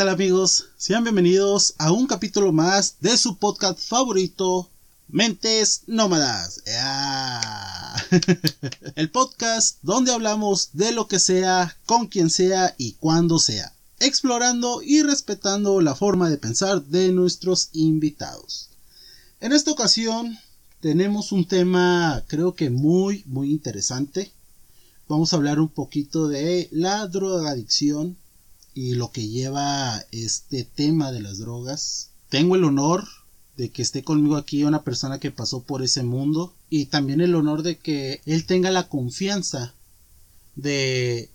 Hola, ¿qué tal amigos? Sean bienvenidos a un capítulo más de su podcast favorito, Mentes Nómadas. El podcast donde hablamos de lo que sea, con quien sea y cuando sea, explorando y respetando la forma de pensar de nuestros invitados. En esta ocasión tenemos un tema creo que muy, muy interesante. Vamos a hablar un poquito de la drogadicción y lo que lleva este tema de las drogas. Tengo el honor de que esté conmigo aquí una persona que pasó por ese mundo y también el honor de que él tenga la confianza de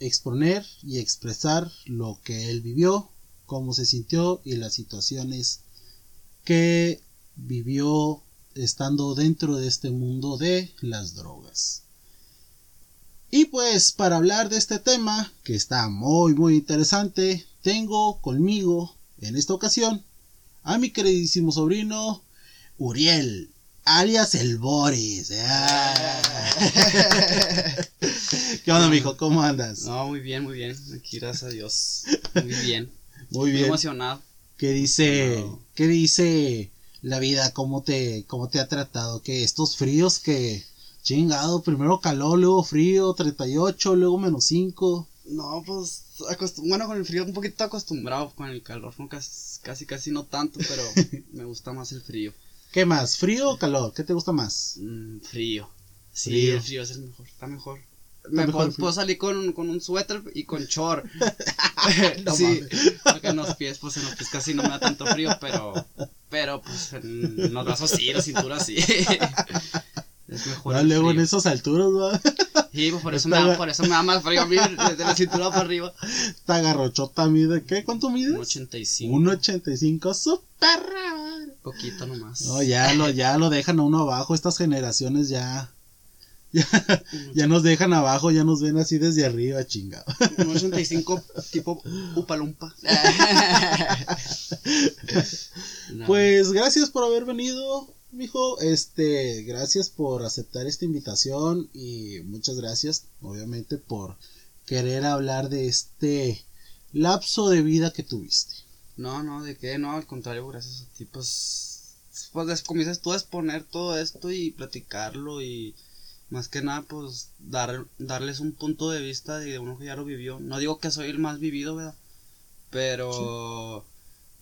exponer y expresar lo que él vivió, cómo se sintió y las situaciones que vivió estando dentro de este mundo de las drogas. Y pues para hablar de este tema, que está muy muy interesante, tengo conmigo en esta ocasión a mi queridísimo sobrino Uriel, alias el Boris. Ah. ¿Qué onda, mijo? ¿Cómo andas? No, muy bien, muy bien. Aquí, gracias a Dios. Muy bien. Muy bien. Muy emocionado. ¿Qué dice, qué dice la vida? ¿Cómo te, cómo te ha tratado? Que estos fríos que Chingado, primero calor, luego frío, 38, luego menos 5. No, pues, bueno, con el frío un poquito acostumbrado, con el calor casi, casi, casi no tanto, pero me gusta más el frío. ¿Qué más, frío o calor? ¿Qué te gusta más? Mm, frío. Sí, el frío es el mejor, está mejor. Me puedo, salir con, con, un suéter y con short. sí, porque en los pies, pues en los pies casi no me da tanto frío, pero, pero pues en, los brazos sí, la cintura sí. Es mejor. luego en esas alturas, ¿no? Sí, pues por eso, me da, por eso me da más frío a mí, desde la cintura para arriba. Esta garrochota mide, ¿qué? ¿Cuánto mide? 1.85. 1.85, súper Poquito nomás. No, ya lo, ya lo dejan a uno abajo, estas generaciones ya. Ya, ya nos dejan abajo, ya nos ven así desde arriba, chingado. 1.85 tipo upalumpa. Pues gracias por haber venido mijo, este, gracias por aceptar esta invitación y muchas gracias, obviamente, por querer hablar de este lapso de vida que tuviste. No, no, de qué, no, al contrario, gracias a ti, pues, pues comienzas tú a exponer todo esto y platicarlo y más que nada, pues, dar, darles un punto de vista de uno que ya lo vivió. No digo que soy el más vivido, ¿verdad? Pero,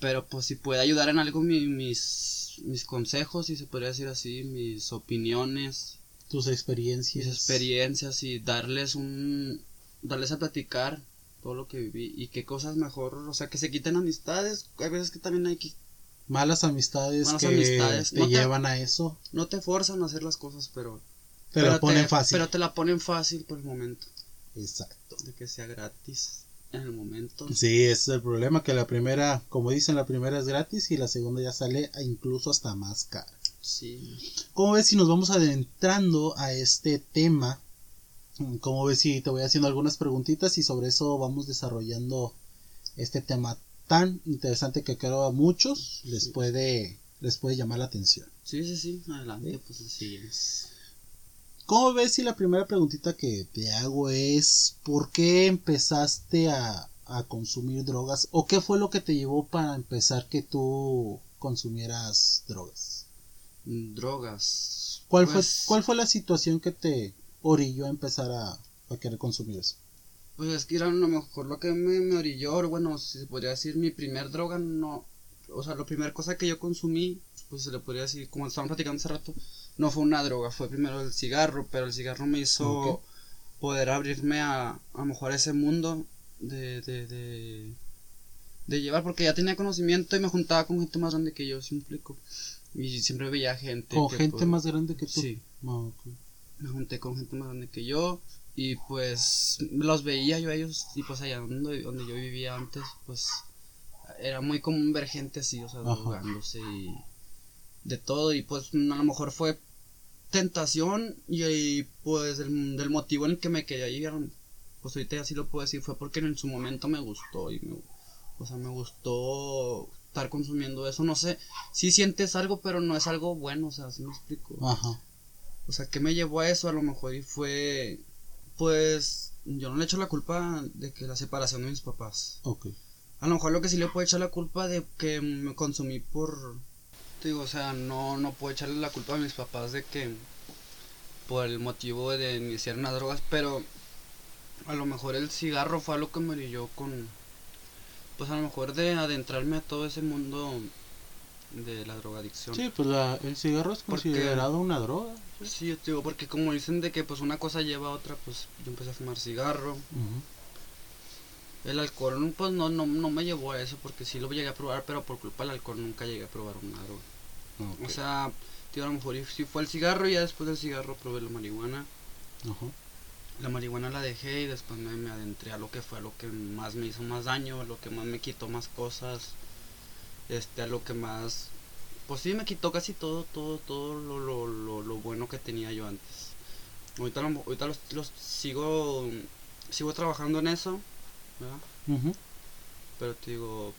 pero pues si puede ayudar en algo mis mis consejos, si se podría decir así, mis opiniones. Tus experiencias. Mis experiencias y darles un, darles a platicar todo lo que viví y qué cosas mejor, o sea, que se quiten amistades, hay veces que también hay que... Malas amistades que amistades. te llevan a eso. No te forzan a hacer las cosas, pero... Te la ponen fácil. Pero te la ponen fácil por el momento. Exacto. De que sea gratis en el momento. Sí, ese es el problema, que la primera, como dicen, la primera es gratis y la segunda ya sale incluso hasta más cara. Sí. ¿Cómo ves si nos vamos adentrando a este tema? ¿Cómo ves si te voy haciendo algunas preguntitas y sobre eso vamos desarrollando este tema tan interesante que creo a muchos les puede les puede llamar la atención? Sí, sí, sí, adelante, pues así ¿Cómo ves si la primera preguntita que te hago es ¿por qué empezaste a, consumir drogas? ¿O qué fue lo que te llevó para empezar que tú consumieras drogas? Drogas. ¿Cuál, fue, pues ¿Cuál fue la situación que te orilló a empezar a, querer consumir eso? Pues es que era a lo mejor lo que me, me orilló, bueno, si se podría decir mi primer droga, no, o sea, la primera cosa que yo consumí, pues se le podría decir, como estaban platicando hace rato, no fue una droga, fue primero el cigarro, pero el cigarro me hizo poder abrirme a, a lo mejor ese mundo de, de, de, de, llevar, porque ya tenía conocimiento y me juntaba con gente más grande que yo, ¿sí Y siempre veía gente. ¿Con gente más grande que tú? Sí. Ah, me junté con gente más grande que yo y pues los veía yo a ellos y pues allá donde, donde yo vivía antes, pues era muy común ver gente así, o sea, drogándose y de todo y pues a lo mejor fue tentación y, pues del, motivo en el que me quedé ahí, pues ahorita así lo puedo decir, fue porque en su momento me gustó y me, o sea, me gustó estar consumiendo eso, no sé, si sientes algo pero no es algo bueno, o sea, así me explico. Ajá. O sea, ¿qué me llevó a eso? A lo mejor y fue, pues, yo no le echo la culpa de que la separación de mis papás. Ok. A lo mejor lo que sí le puedo echar la culpa de que me consumí por... te Digo, o sea, no, no puedo echarle la culpa a mis papás de que... Por el motivo de iniciar unas drogas, pero... A lo mejor el cigarro fue algo que me brilló con... Pues a lo mejor de adentrarme a todo ese mundo de la drogadicción. Sí, pues la, el cigarro es Porque- considerado una droga. Sí, yo te digo, porque como dicen de que pues una cosa lleva a otra, pues yo empecé a fumar cigarro. El alcohol pues no, no, no me llevó a eso porque sí lo llegué a probar, pero por culpa del alcohol nunca llegué a probar una droga. Ok. O sea, tío, a lo mejor sí fue el cigarro y ya después del cigarro probé la marihuana. Ajá. La marihuana la dejé y después me, me adentré a lo que fue a lo que más me hizo más daño, a lo que más me quitó más cosas, este, a lo que más, pues sí me quitó casi todo, todo, todo lo, lo, lo, lo bueno que tenía yo antes. Ahorita, lo- ahorita los, los sigo, sigo trabajando en eso, ¿verdad? Pero te digo,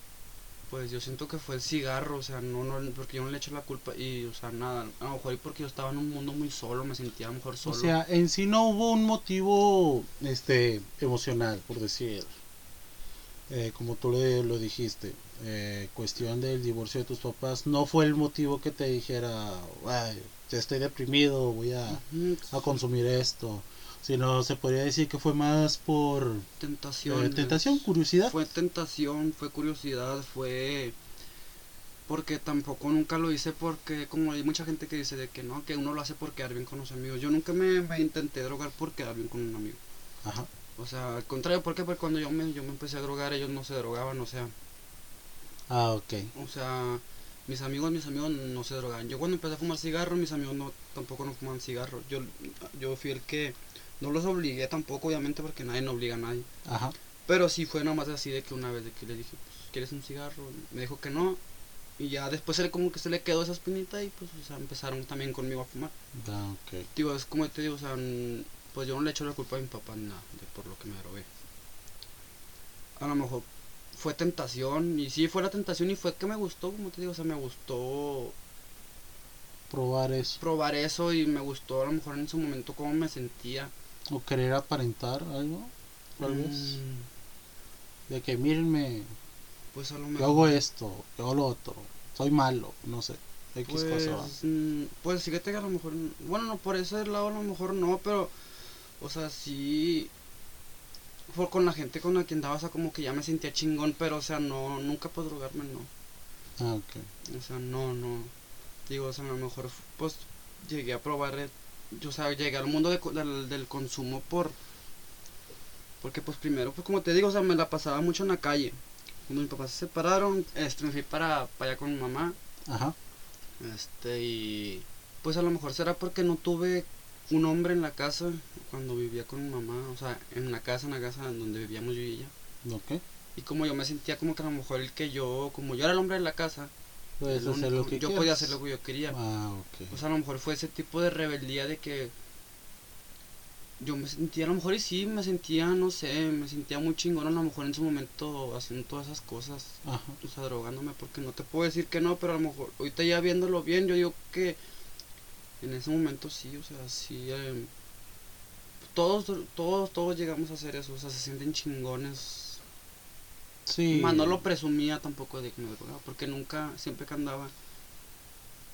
pues yo siento que fue el cigarro, o sea, no, no, porque yo no le echo la culpa y, o sea, nada, a lo mejor porque yo estaba en un mundo muy solo, me sentía a lo mejor O solo. sea, en sí no hubo un motivo este emocional, por decir. Eh, como tú le, lo dijiste, eh, cuestión del divorcio de tus papás, no fue el motivo que te dijera, "Ay, ya estoy deprimido, voy a, a consumir esto, sino se podría decir que fue más por tentación. eh, tentación, curiosidad. Fue tentación, fue curiosidad, fue porque tampoco nunca lo hice porque como hay mucha gente que dice de que no, que uno lo hace por quedar bien con los amigos. Yo nunca me, me intenté drogar por quedar bien con un amigo. Ajá. O sea, al contrario, ¿por qué? Porque cuando yo me, yo me empecé a drogar, ellos no se drogaban, o sea, Ah, ok. o sea, mis amigos, mis amigos no se drogaban. Yo cuando empecé a fumar cigarro, mis amigos no, tampoco no fumaban cigarro. Yo, yo fui el que no los obligué tampoco, obviamente, porque nadie no obliga a nadie. Ajá. Pero sí fue nomás así de que una vez de que le dije, pues, ¿quieres un cigarro? Me dijo que no. Y ya después se le, como que se le quedó esa espinita y pues, o sea, empezaron también conmigo a fumar. Ah, ok. Digo, es como te digo, o sea, pues yo no le echo la culpa a mi papá ni nada de por lo que me drogué. A lo mejor fue tentación y sí fue la tentación y fue que me gustó, como te digo, o sea, me gustó Probar eso. probar eso y me gustó a lo mejor en ese momento cómo me sentía. O querer aparentar algo. Tal vez. Mm, De que mírenme, pues a lo yo mejor. hago esto, yo hago lo otro. Soy malo, no sé. X Pues, cosa. mm, pues fíjate que a lo mejor, bueno, no, por ese lado a lo mejor no, pero, o sea, sí, fue con la gente con la que andaba, o sea, como que ya me sentía chingón, pero, o sea, no, nunca por drogarme, no, Ah, ok. o sea, no, no, digo, o sea, a lo mejor, pues, llegué a probar, yo, o sea, llegué al mundo de del, del consumo por, porque, pues, primero, pues, como te digo, o sea, me la pasaba mucho en la calle, cuando mis papás se separaron, este, me fui para, para allá con mi mamá, Ajá. este, y pues a lo mejor será porque no tuve un hombre en la casa cuando vivía con mi mamá, o sea, en la casa, en la casa donde vivíamos yo y ella. Ok. Y como yo me sentía como que a lo mejor el que yo, como yo era el hombre de la casa, Puedes el hacer único- lo que yo quieras. podía hacer lo que yo quería. Ah, ok. Pues a lo mejor fue ese tipo de rebeldía de que yo me sentía, a lo mejor y sí, me sentía, no sé, me sentía muy chingón a lo mejor en su momento haciendo todas esas cosas. Ajá. o sea, drogándome, porque no te puedo decir que no, pero a lo mejor ahorita ya viéndolo bien, yo digo que en ese momento sí, o sea, sí, eh, todos, todos, todos llegamos a hacer eso, o sea, se sienten chingones. Sí. Más no lo presumía tampoco de que me drogaba, porque nunca, siempre que andaba,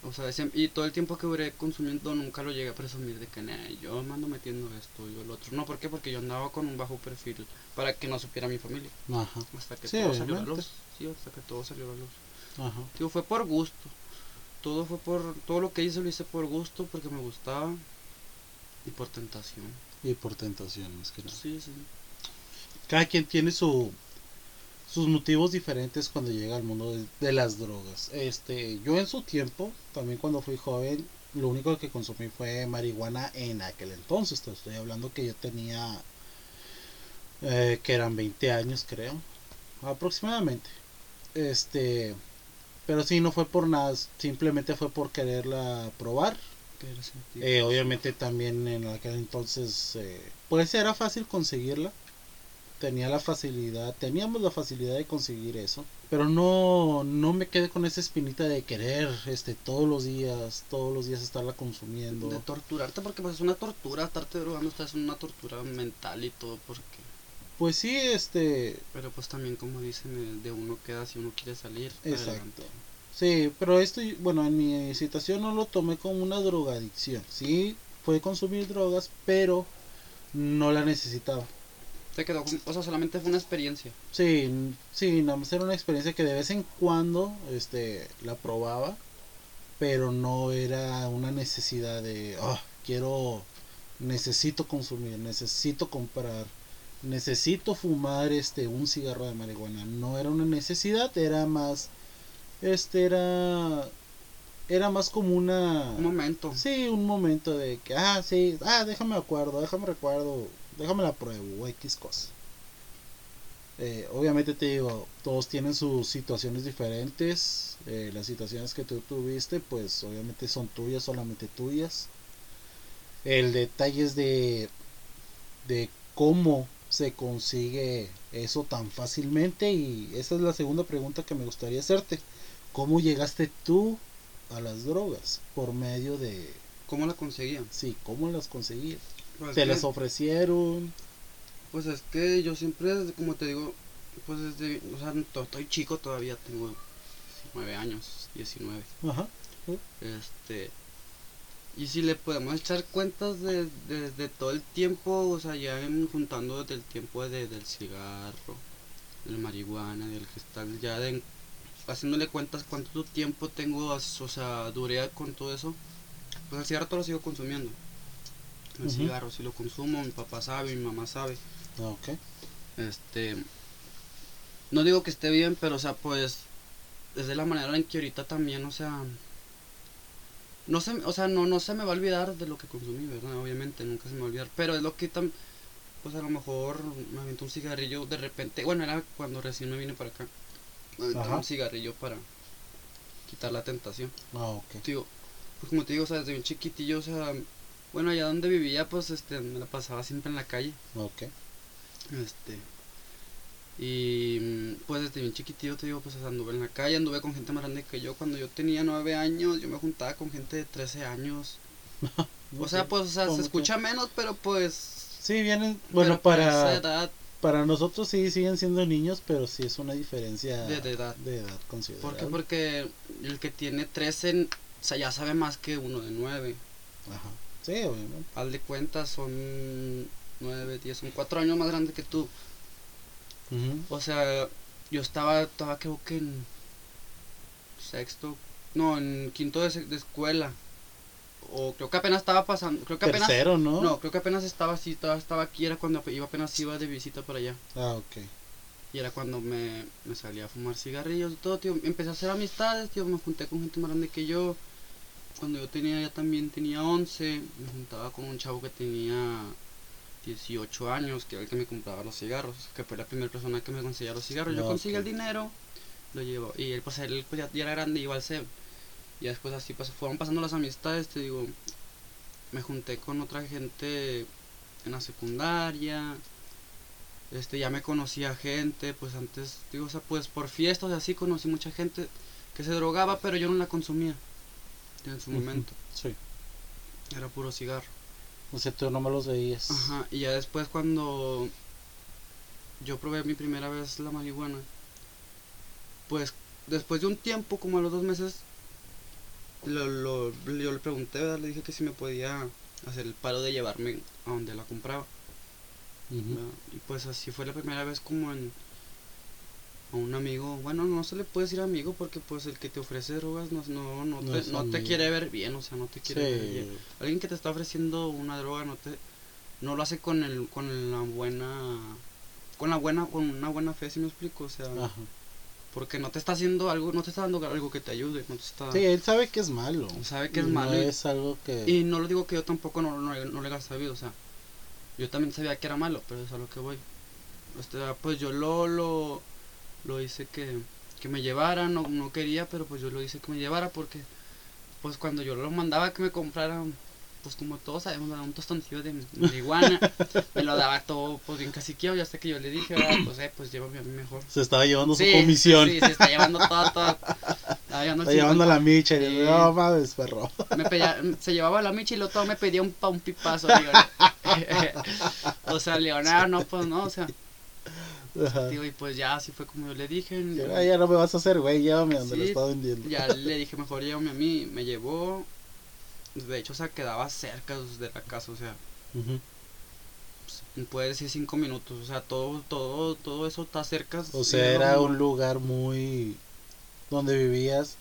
o sea, y todo el tiempo que duré consumiendo nunca lo llegué a presumir de que "Nah, yo me ando metiendo esto y yo lo otro. No, ¿por qué? Porque yo andaba con un bajo perfil para que no supiera mi familia. Ajá. Hasta que Sí, todo salió a la luz. Sí, hasta que todo salió a la luz. Ajá. Fue por gusto. Todo fue por. Todo lo que hice lo hice por gusto, porque me gustaba. Y por tentación. Y por tentación, más que nada. Sí, sí. Cada quien tiene su sus motivos diferentes cuando llega al mundo de, de las drogas. Este, yo en su tiempo, también cuando fui joven, lo único que consumí fue marihuana en aquel entonces. Te estoy hablando que yo tenía eh, que eran 20 años, creo, aproximadamente. Este, pero sí no fue por nada, simplemente fue por quererla probar. Eh, obviamente también en aquel entonces, eh, pues era fácil conseguirla. Tenía la facilidad, teníamos la facilidad de conseguir eso. Pero no, no me quedé con esa espinita de querer, este, todos los días, todos los días estarla consumiendo. de torturarte, porque pues es una tortura. Estarte drogando es una tortura mental y todo, porque. pues sí, este, Pero pues también como dicen, eh, de uno queda si uno quiere salir. Exacto. adelante. sí, pero esto, bueno, en mi situación no lo tomé como una drogadicción. Sí, fue consumir drogas, pero no la necesitaba. Te quedó, o sea, solamente fue una experiencia. Sí, sí, nada más era una experiencia que de vez en cuando, este, la probaba, pero no era una necesidad de, "Ah, quiero, necesito consumir, necesito comprar, necesito fumar, este, un cigarro de marihuana. No era una necesidad, era más, este, era, era más como una, Un momento. sí, un momento de que, ah, sí, ah, déjame acuerdo, déjame recuerdo, déjame la pruebo, o X cosa. Eh, obviamente te digo, todos tienen sus situaciones diferentes. eh, las situaciones que tú tuviste, pues obviamente son tuyas, solamente tuyas. El detalle es de, de cómo se consigue eso tan fácilmente. Y esa es la segunda pregunta que me gustaría hacerte. ¿Cómo llegaste tú a las drogas? Por medio de... ¿Cómo la conseguían? Sí, ¿cómo las conseguías? Pues, ¿Te las ofrecieron? pues es que yo siempre, desde- como te digo, pues desde, o sea, to- estoy chico todavía, tengo 19 años, 19. Ajá. Este, y si le podemos echar cuentas de, de, de todo el tiempo, o sea, ya juntando desde el tiempo de, del cigarro, de la marihuana, del cristal, ya de, haciéndole cuentas cuánto tiempo tengo, o sea, duré con todo eso, pues cigarro todo lo sigo consumiendo. El cigarro, si lo consumo, mi papá sabe, mi mamá sabe. Ah, Ok. Este. No digo que esté bien, pero o sea, pues. Desde la manera en que ahorita también, o sea. No se, o sea, no, no se me va a olvidar de lo que consumí, ¿verdad? Obviamente, nunca se me va a olvidar. Pero es lo que tam, pues a lo mejor me aventó un cigarrillo de repente. Bueno, era cuando recién me vine para acá. Me aventó Ajá. un cigarrillo para quitar la tentación. Ah, ok. Tío, pues como te digo, o sea, desde bien chiquitillo, o sea, bueno, allá donde vivía, pues este, me la pasaba siempre en la calle. Ok. Este. Y mm, pues desde bien chiquitillo te digo, pues anduve en la calle, anduve con gente más grande que yo. Cuando yo tenía nueve años, yo me juntaba con gente de 13 años. O sea, pues, o sea, ¿Cómo se escucha menos, pero pues. Sí, vienen. Bueno, para esa edad, para nosotros sí siguen siendo niños, pero sí es una diferencia De- de edad. de edad ¿Por considerable. qué? Porque el que tiene 13, o sea, ya sabe más que uno de 9. Ajá. Sí, obviamente. Al de cuentas son 9, 10, son 4 años más grande que tú. O sea, yo estaba, estaba creo que en sexto, no, en quinto de, de escuela. O creo que apenas estaba pasando, creo que apenas... Tercero, ¿no? No, creo que apenas estaba así, estaba, estaba aquí, era cuando iba apenas iba de visita para allá. Ah, ok. Y era cuando me, me salía a fumar cigarrillos y todo, tío. Empecé a hacer amistades, tío, me junté con gente más grande que yo. Cuando yo tenía, ya también tenía 11, me juntaba con un chavo que tenía 18 años, que era el que me compraba los cigarros, que fue la primera persona que me conseguía los cigarros. Yo Ah, conseguí el dinero, lo llevo, y él pues, él, pues, ya, ya era grande, iba al CEP. Y después así pues, fueron pasando las amistades, te digo, me junté con otra gente en la secundaria, este ya me conocía gente, pues antes, digo, o sea, pues por fiestas y así conocí mucha gente que se drogaba, pero yo no la consumía en su momento, Sí. era puro cigarro. O sea, tú no me los veías. Ajá, y ya después cuando yo probé mi primera vez la marihuana, pues después de un tiempo, como a los dos meses, lo, lo- yo le pregunté, ¿verdad? le dije que si me podía hacer el paro de llevarme a donde la compraba. Y pues así fue la primera vez como en a un amigo, bueno, no se le puede decir amigo porque pues el que te ofrece drogas no, no, no, No te, es no te quiere ver bien, o sea, no te quiere ver bien. Sí. Alguien que te está ofreciendo una droga no te no lo hace con el con la buena con la buena con una buena fe, si me explico, o sea, Ajá. porque no te está haciendo algo, no te está dando algo que te ayude, no te está Sí, él sabe que es malo. sabe que es Y malo No y- es algo que. y no lo digo que yo tampoco no, no, no le haya sabido, o sea, yo también sabía que era malo, pero es a lo que voy. O sea, pues yo lo, lo, lo hice que, que me llevara, no, no quería, pero pues yo lo hice que me llevara porque, pues cuando yo lo mandaba que me comprara, pues como todos sabemos, ¿verdad? un tostoncillo de marihuana, me lo daba todo pues bien caciqueado, ya hasta que yo le dije, "Ah, pues eh, pues llévame a mí mejor. Se estaba llevando Sí, su comisión. Sí, se está llevando todo, todo. Estaba llevando Está llevando la micha. Y le no mames, perro. me pedía- se llevaba la micha y luego todo me pedía un, pa- un pipazo. o sea, Leonardo, no, pues no, o sea, Ajá. Y pues ya así fue como yo le dije. Ya, ya no me vas a hacer, güey, llévame donde lo Sí, está vendiendo. Ya le dije, mejor llévame a mí. Me llevó. De hecho, o sea, quedaba cerca de la casa, o sea, pues, puede decir cinco minutos. O sea, todo, todo, todo eso está cerca. O sea, lo era un lugar muy... Donde vivías,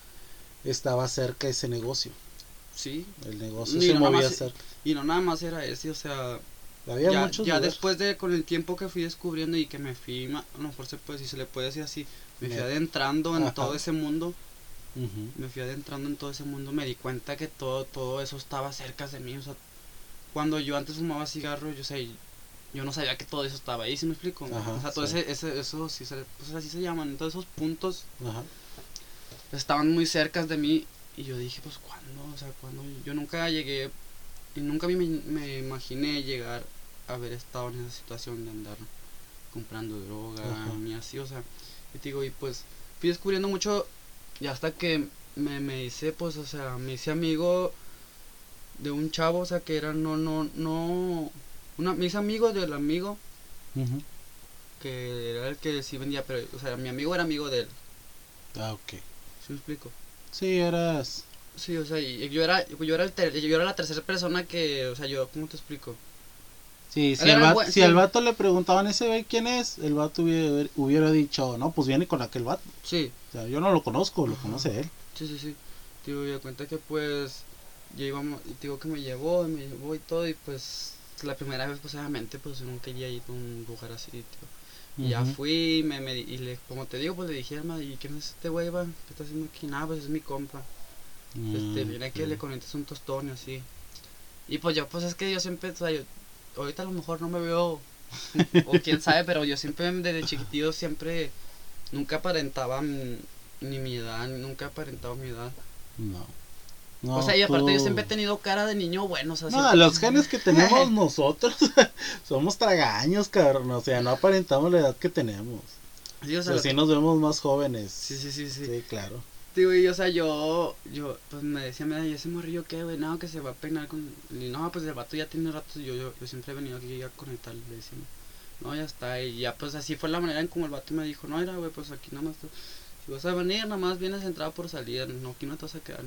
estaba cerca ese negocio. Sí, El negocio Y se no movía más- cerca. y no nada más era ese, o sea, Había ya, muchos ya después de, con el tiempo que fui descubriendo y que me fui, a lo mejor se puede, si se le puede decir así, me fui adentrando en Ajá. todo ese mundo, me fui adentrando en todo ese mundo, me di cuenta que todo, todo eso estaba cerca de mí, o sea, cuando yo antes fumaba cigarro, yo sé, yo no sabía que todo eso estaba ahí, ¿sí me explico? Ajá, o sea, todo sí. ese, ese, eso, sí se, pues así se llaman, todos esos puntos Ajá. estaban muy cerca de mí y yo dije, pues, ¿cuándo? O sea, ¿cuándo? Yo nunca llegué, y nunca me, me imaginé llegar haber estado en esa situación de andar comprando droga, Ajá. ni así, o sea, y te digo, y pues fui descubriendo mucho y hasta que me, me hice, pues, o sea, me hice amigo de un chavo, o sea, que era, no, no, no, una, me hice amigo del amigo Ujú. que era el que sí vendía, pero, o sea, mi amigo era amigo de él, Ah, ok. ¿sí me explico? Sí, eras... Sí, o sea, y yo era, yo era, el ter- yo era la tercera persona que, o sea, yo, ¿cómo te explico? Sí, si, al, va- si sí. al vato le preguntaban ese güey quién es, el vato hubiera, hubiera dicho, no, pues viene con aquel vato. Sí, O sea, yo no lo conozco, lo Ajá. conoce él. sí, sí, sí. Digo, me di cuenta que pues, ya íbamos, y digo que me llevó, y me llevó y todo, y pues, la primera vez, pues, obviamente, pues, yo nunca había ido a un lugar así, tío. Y ya fui, me, me, di- y le, como te digo, pues, le dije, "Alma, ¿y quién es este güey, va? ¿Qué está haciendo aquí? Nada, pues, es mi compa. Este, Mm, viene que le conectes un tostón y así. Y pues yo, pues es que yo siempre, o sea, yo, ahorita a lo mejor no me veo, o quién sabe, pero yo siempre desde chiquitillo siempre, nunca aparentaba ni mi edad, nunca he aparentado mi edad. No. No, o sea, y aparte yo siempre he tenido cara de niño bueno, o sea, No, siempre- los genes que tenemos nosotros somos tragaños, cabrón. O sea, no aparentamos la edad que tenemos. Sí, o O sea, sea, lo sí que- nos vemos más jóvenes. sí, sí, sí, sí. Sí, claro. Digo, y o sea, yo, yo, pues me decía, mira, ¿y ese morrillo qué, güey? No, que se va a peinar con... Y no, pues el vato ya tiene rato, yo, yo, yo siempre he venido aquí a conectar, le decimos. No, ya está, y ya pues así fue la manera en como el vato me dijo, no, mira, güey, pues aquí nada más, tú- si vas a venir, nada más vienes entrada por salir, no, aquí no te vas a quedar.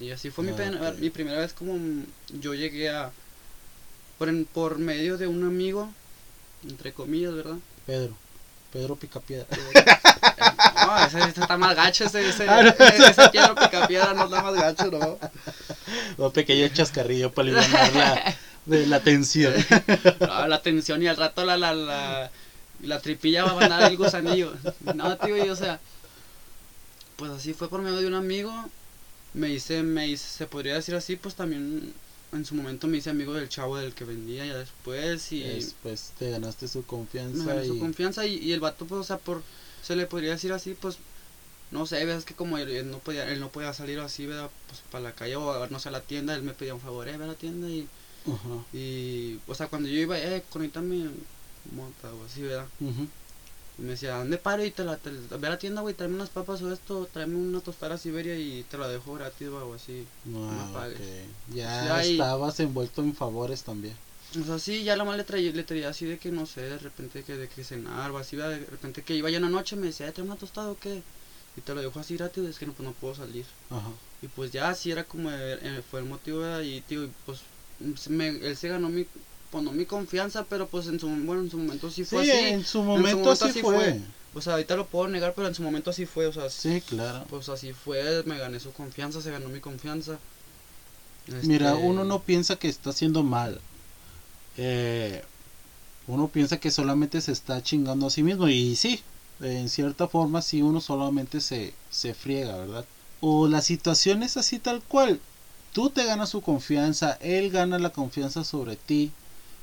Y así fue mi, Ah, pena- ok. mi primera vez como yo llegué a, por, en- por medio de un amigo, entre comillas, ¿verdad? Pedro. Pedro Picapiedra. No, ese, ese está más gacho, ese, ese, Ah, no. ese, Piedro Picapiedra no está más gacho, ¿no? Un pequeño chascarrillo para aliviar la, de la tensión. No, la tensión y al rato la, la, la, la tripilla va a mandar el gusanillo. No, tío, y o sea, pues así fue por medio de un amigo. Me hice, me hice, se podría decir así, pues también en su momento me hice amigo del chavo del que vendía ya después y Después te ganaste su me confianza y su confianza y, y el vato, pues, o sea, por, se le podría decir así, pues, no sé, ves que como él, él no podía, él no podía salir así, ¿verdad? Pues para la calle o no sé, a la tienda, él me pedía un favor, eh, ve a la tienda y Ajá. y, o sea, cuando yo iba, eh, conéctame mota o así, ¿verdad? Ujú. Y me decía, ¿dónde paro? Y te la, te, ve a la tienda, güey, tráeme unas papas o esto, tráeme una tostada Siberia y te la dejo gratis, güey, o así. Ah, me pagues. ok. Ya ahí- estabas envuelto en favores también. O sea, sí, ya la más le traía, le traía así de que, no sé, de repente que de que cenar o así, de repente que iba ya en la noche, me decía, ¿trae una tostada o qué? Y te lo dejo así gratis, es que no, pues no puedo salir. Ajá. Y pues ya así era como, eh, eh, fue el motivo, ¿verdad? y tío, pues, me, él se ganó mi, pues no mi confianza, pero pues en su, bueno, en su momento sí Sí, fue así. en su momento, momento así así fue. fue. O sea, ahorita lo puedo negar, pero en su momento así fue, o sea, Sí, claro. pues así fue, me gané su confianza, se ganó mi confianza. Mira, Este, uno no piensa que está haciendo mal. Eh, uno piensa que solamente se está chingando a sí mismo. Y sí, en cierta forma, sí, uno solamente se, se friega, ¿verdad? O la situación es así tal cual. Tú te ganas su confianza, él gana la confianza sobre ti.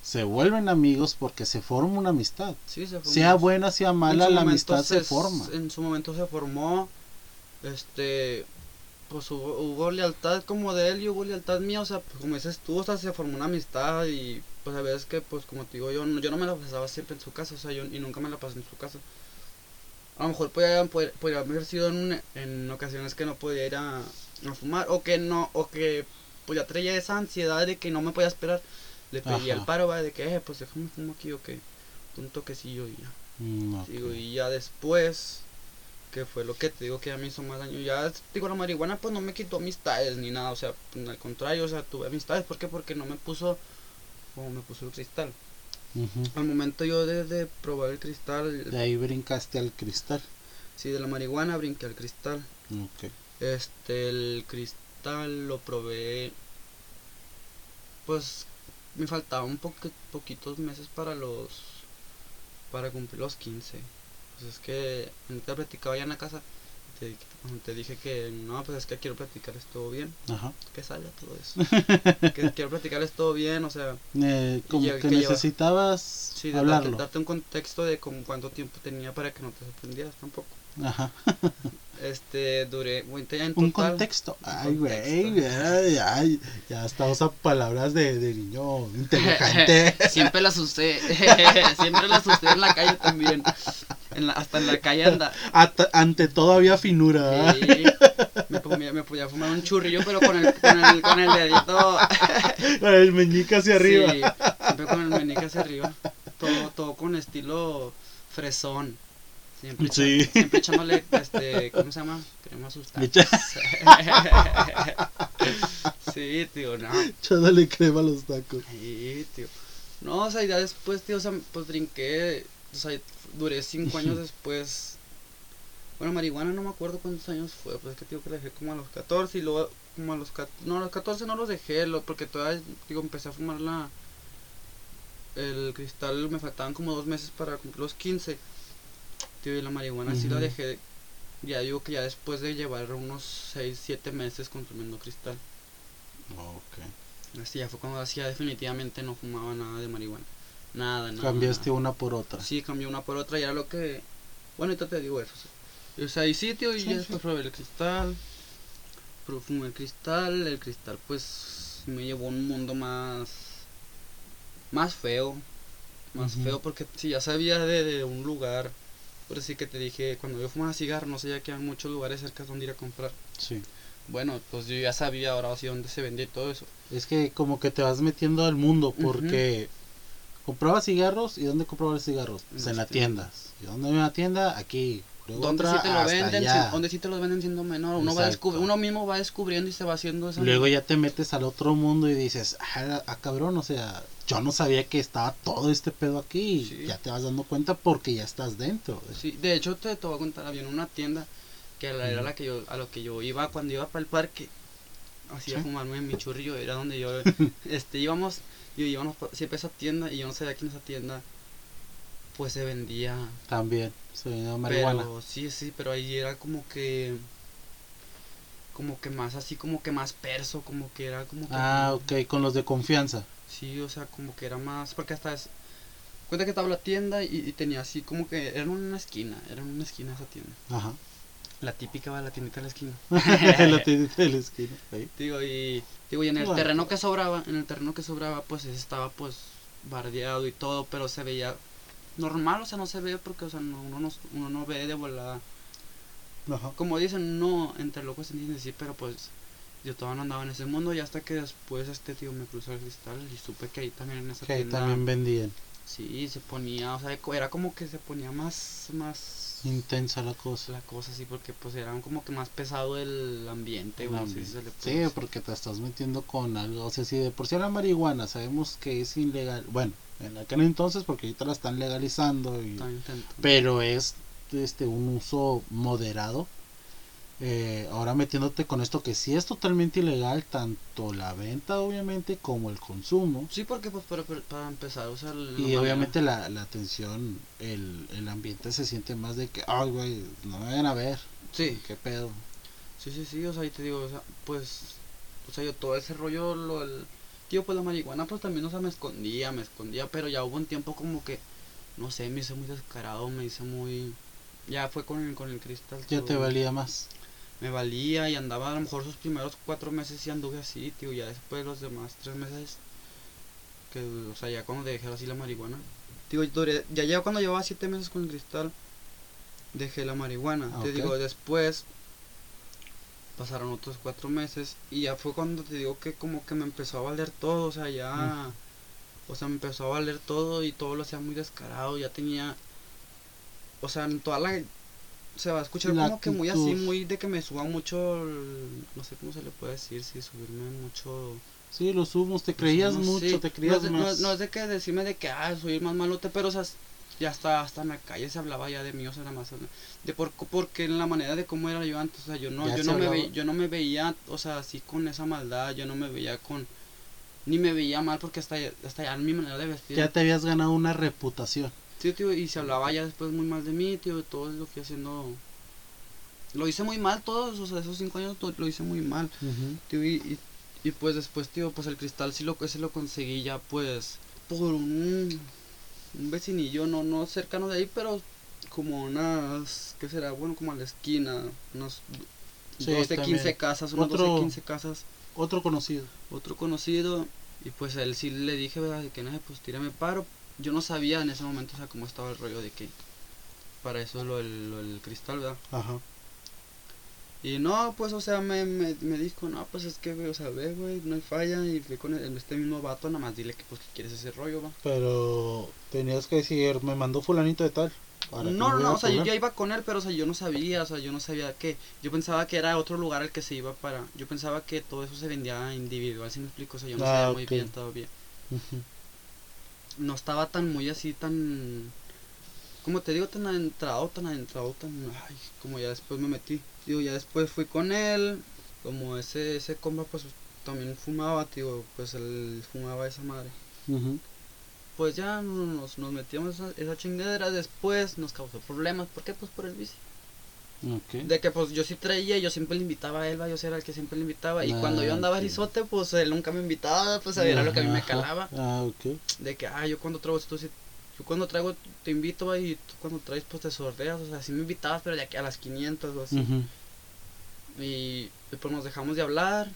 Se vuelven amigos porque se forma una amistad. sí, se formó. Sea buena, sea mala, la amistad se forma. En su momento se formó, este, pues hubo, hubo lealtad como de él y hubo lealtad mía, o sea, pues como dices tú, o sea, se formó una amistad y pues a veces que, pues como te digo, yo, no- yo no me la pasaba siempre en su casa, o sea, yo y nunca me la pasé en su casa. A lo mejor podría haber sido en, en ocasiones que no podía ir a, a fumar o que no, o que pues ya traía esa ansiedad de que no me podía esperar. Le pedía Ajá. el paro, ¿va? de que, eh, pues déjame fumo aquí o que un toquecillo y ya. Mm, ok. Digo, y ya después, que fue lo que te digo que ya me hizo más daño. Ya, digo, la marihuana pues no me quitó amistades ni nada, o sea, al contrario, o sea, tuve amistades. ¿Por qué? Porque no me puso como me puso el cristal. Al momento yo de, de probar el cristal, De ahí brincaste al cristal. sí, de la marihuana brinqué al cristal. Ok. Este, el cristal lo probé, pues me faltaban poqu- poquitos meses para los, para cumplir los 15. Pues es que te platicaba ya en la casa, te, te dije que no, pues es que quiero platicarles todo bien, Ajá. que salga todo eso. que quiero platicarles todo bien, o sea, Eh, como que necesitabas sí, de hablarlo. darte, darte un contexto de como cuánto tiempo tenía para que no te sorprendieras tampoco. Ajá. Este, duré, bueno, ya en Un total- contexto. Ay, güey. ay, ya estamos a palabras de, de niño inteligente. Siempre las usé, siempre las usé en la calle también. En la- hasta en la calle anda. Ante todo había finura. Sí, me, ponía- me podía fumar un churrillo, pero con el, con el, con el dedito. El meñique hacia arriba. Sí, siempre con el meñique hacia arriba. Todo, todo con estilo fresón. Siempre, Sí. siempre echándole, este, ¿cómo se llama? Crema Le echa- sí, tío, no. Echándole crema a los tacos. Sí, tío. No, o sea, ya después, tío, o sea, pues brinqué, o sea, duré cinco años después. Bueno, marihuana no me acuerdo cuántos años fue, pues es que tío que la dejé como a los 14 y luego como a los 14, no, a los 14 no los dejé, lo, porque todavía, digo, empecé a fumar la, el cristal, me faltaban como dos meses para cumplir los 15. Y la marihuana sí la dejé, ya digo que ya después de llevar unos 6, 7 meses consumiendo cristal. Ok. Así ya fue cuando hacía definitivamente no fumaba nada de marihuana. Nada, nada. Cambiaste nada. una por otra. Sí, cambié una por otra y era lo que... Bueno, ahorita te digo eso. sí. O sea, hay sitio y Sí, ya sí. después probé el cristal. Fumé el cristal. El cristal pues me llevó a un mundo más... Más feo. Más feo porque si ya sabía de, de un lugar... Por así que te dije, cuando yo fumaba cigarro no sabía que había muchos lugares cerca donde ir a comprar. Sí. Bueno, pues yo ya sabía ahora sí dónde se vendía y todo eso. Es que como que te vas metiendo al mundo porque comprabas cigarros y ¿dónde comprabas cigarros? En Pues en las las tiendas. ¿Y dónde hay una tienda? Aquí. Luego donde sí te lo venden, si- donde sí te los venden siendo menor, uno va Exacto. descubri- uno mismo va descubriendo y se va haciendo esa Luego ya te metes al otro mundo y dices, ah, ah, cabrón, o sea, yo no sabía que estaba todo este pedo aquí. Sí. Ya te vas dando cuenta porque ya estás dentro. Sí, de hecho te, te voy a contar, había una tienda que era Ujú. la que yo a lo que yo iba cuando iba para el parque. Así a fumarme mi churrillo, era donde yo este íbamos y íbamos siempre a esa tienda y yo no sabía que en esa tienda pues se vendía También, se vendía marihuana. Pero sí, sí, pero ahí era como que como que más así como que más perso, como que era como que Ah, ok, con los de confianza. Sí, o sea, como que era más. Porque hasta es. Cuenta que estaba la tienda y, y tenía así como que. Era en una esquina. Era en una esquina esa tienda. Ajá. La típica va la tiendita de la esquina. la tiendita de la esquina. digo, y. Digo, y en el Bueno. terreno que sobraba. En el terreno que sobraba, pues estaba pues. Bardeado y todo. Pero se veía. Normal, o sea, no se ve porque, o sea, no, uno, no, uno no ve de volada. Ajá. Como dicen, no, entre locos se entiende, sí, pero pues. Yo todavía no andaba en ese mundo y hasta que después este tío me cruzó el cristal y supe que ahí también en esa Que ahí tienda también vendían. Sí, se ponía, o sea, era como que se ponía más, más Intensa la cosa. la cosa así, porque pues era como que más pesado el ambiente, El si se le Sí, decir. porque te estás metiendo con algo. O sea, si de por sí la marihuana sabemos que es ilegal. Bueno, en aquel entonces, porque ahorita la están legalizando. Y, pero es este un uso moderado. Eh, ahora metiéndote con esto que sí es totalmente ilegal, tanto la venta obviamente como el consumo. Sí, porque pues para, para empezar, o sea, Y manera- obviamente la, la atención, el, el ambiente se siente más de que, ay, güey, no me vayan a ver. Sí, ¿Qué pedo? sí, sí, sí, o sea, y te digo, o sea, pues, o sea, yo todo ese rollo, lo, el, tío, pues la marihuana, pues también, o sea, me escondía, me escondía, pero ya hubo un tiempo como que, no sé, me hice muy descarado, me hice muy, ya fue con el, con el cristal. Ya te valía más. Me valía y andaba a lo mejor sus primeros cuatro meses y anduve así, tío, ya después los demás tres meses, que, o sea, ya cuando dejé así la marihuana, digo, ya llevo cuando llevaba siete meses con el cristal, dejé la marihuana, Ah, te digo, después pasaron otros cuatro meses y ya fue cuando te digo que como que me empezó a valer todo, o sea, ya, o sea, me empezó a valer todo y todo lo hacía muy descarado, ya tenía, o sea, en toda la se va a escuchar La como que muy así, muy de que me suba mucho, el- no sé cómo se le puede decir, si subirme mucho. Sí, los humos, te creías mucho, te creías más. No, es- no es de que decirme de que, ah, soy el más malote, pero, o sea, ya hasta, hasta en la calle se hablaba ya de mí, o sea, nada más, de por, porque en la manera de cómo era yo antes, o sea, yo no, Ya yo no me veía, yo no me veía, o sea, así con esa maldad, yo no me veía con, ni me veía mal porque hasta, hasta ya en mi manera de vestir. Ya te habías ganado una reputación. Sí, tío, y se hablaba ya después muy mal de mí, tío, todo lo que haciendo, lo hice muy mal todos, o sea, esos cinco años lo hice muy mal. Tío, y, y, y, pues después, tío, pues el cristal sí lo, ese lo conseguí ya pues por un, un vecinillo, no, no cercano de ahí, pero como unas, ¿qué será? Bueno, como a la esquina, unos Sí, 12, también. 15 casas, unas Otro- 12, 15 casas, Otro conocido. otro conocido, y pues a él sí le dije, ¿verdad? De que no, pues tírame paro. Yo no sabía en ese momento, o sea, cómo estaba el rollo de que para eso lo del, lo del cristal, ¿verdad? Ajá. Y no, pues, o sea, me, me, me dijo, no, pues es que, güey, o sea, ve, güey, no hay falla. Y fui con el- este mismo vato, nada más dile que, pues, que quieres ese rollo, va. Pero tenías que decir, me mandó fulanito de tal. No, no, no, o sea, yo ya iba con él, pero, o sea, yo no sabía, o sea, yo no sabía que. Yo pensaba que era otro lugar al que se iba para. Yo pensaba que todo eso se vendía individual, si me explico, o sea, yo no Ah, sabía muy bien todavía. Ujú. No estaba tan muy así, tan. Como te digo, tan adentrado, tan adentrado, tan. Ay, como ya después me metí. Digo, ya después fui con él. Como ese, ese compa, pues también fumaba, tío, pues él fumaba esa madre. Ujú. Pues ya nos, nos metíamos esa, esa chingadera, después nos causó problemas, ¿por qué? Pues por el bici. De que pues yo sí traía, yo siempre le invitaba a él, va, yo era el que siempre le invitaba. Y Ah, cuando yo andaba ok. risote, pues él nunca me invitaba, pues era lo que a mí me calaba. Ah. De que, ah, yo cuando traigo, tú sí- yo cuando traigo te invito, va, y tú cuando traes, pues te sordeas. O sea, sí me invitabas, pero de aquí a las 500 o así. Y y, pues nos dejamos de hablar.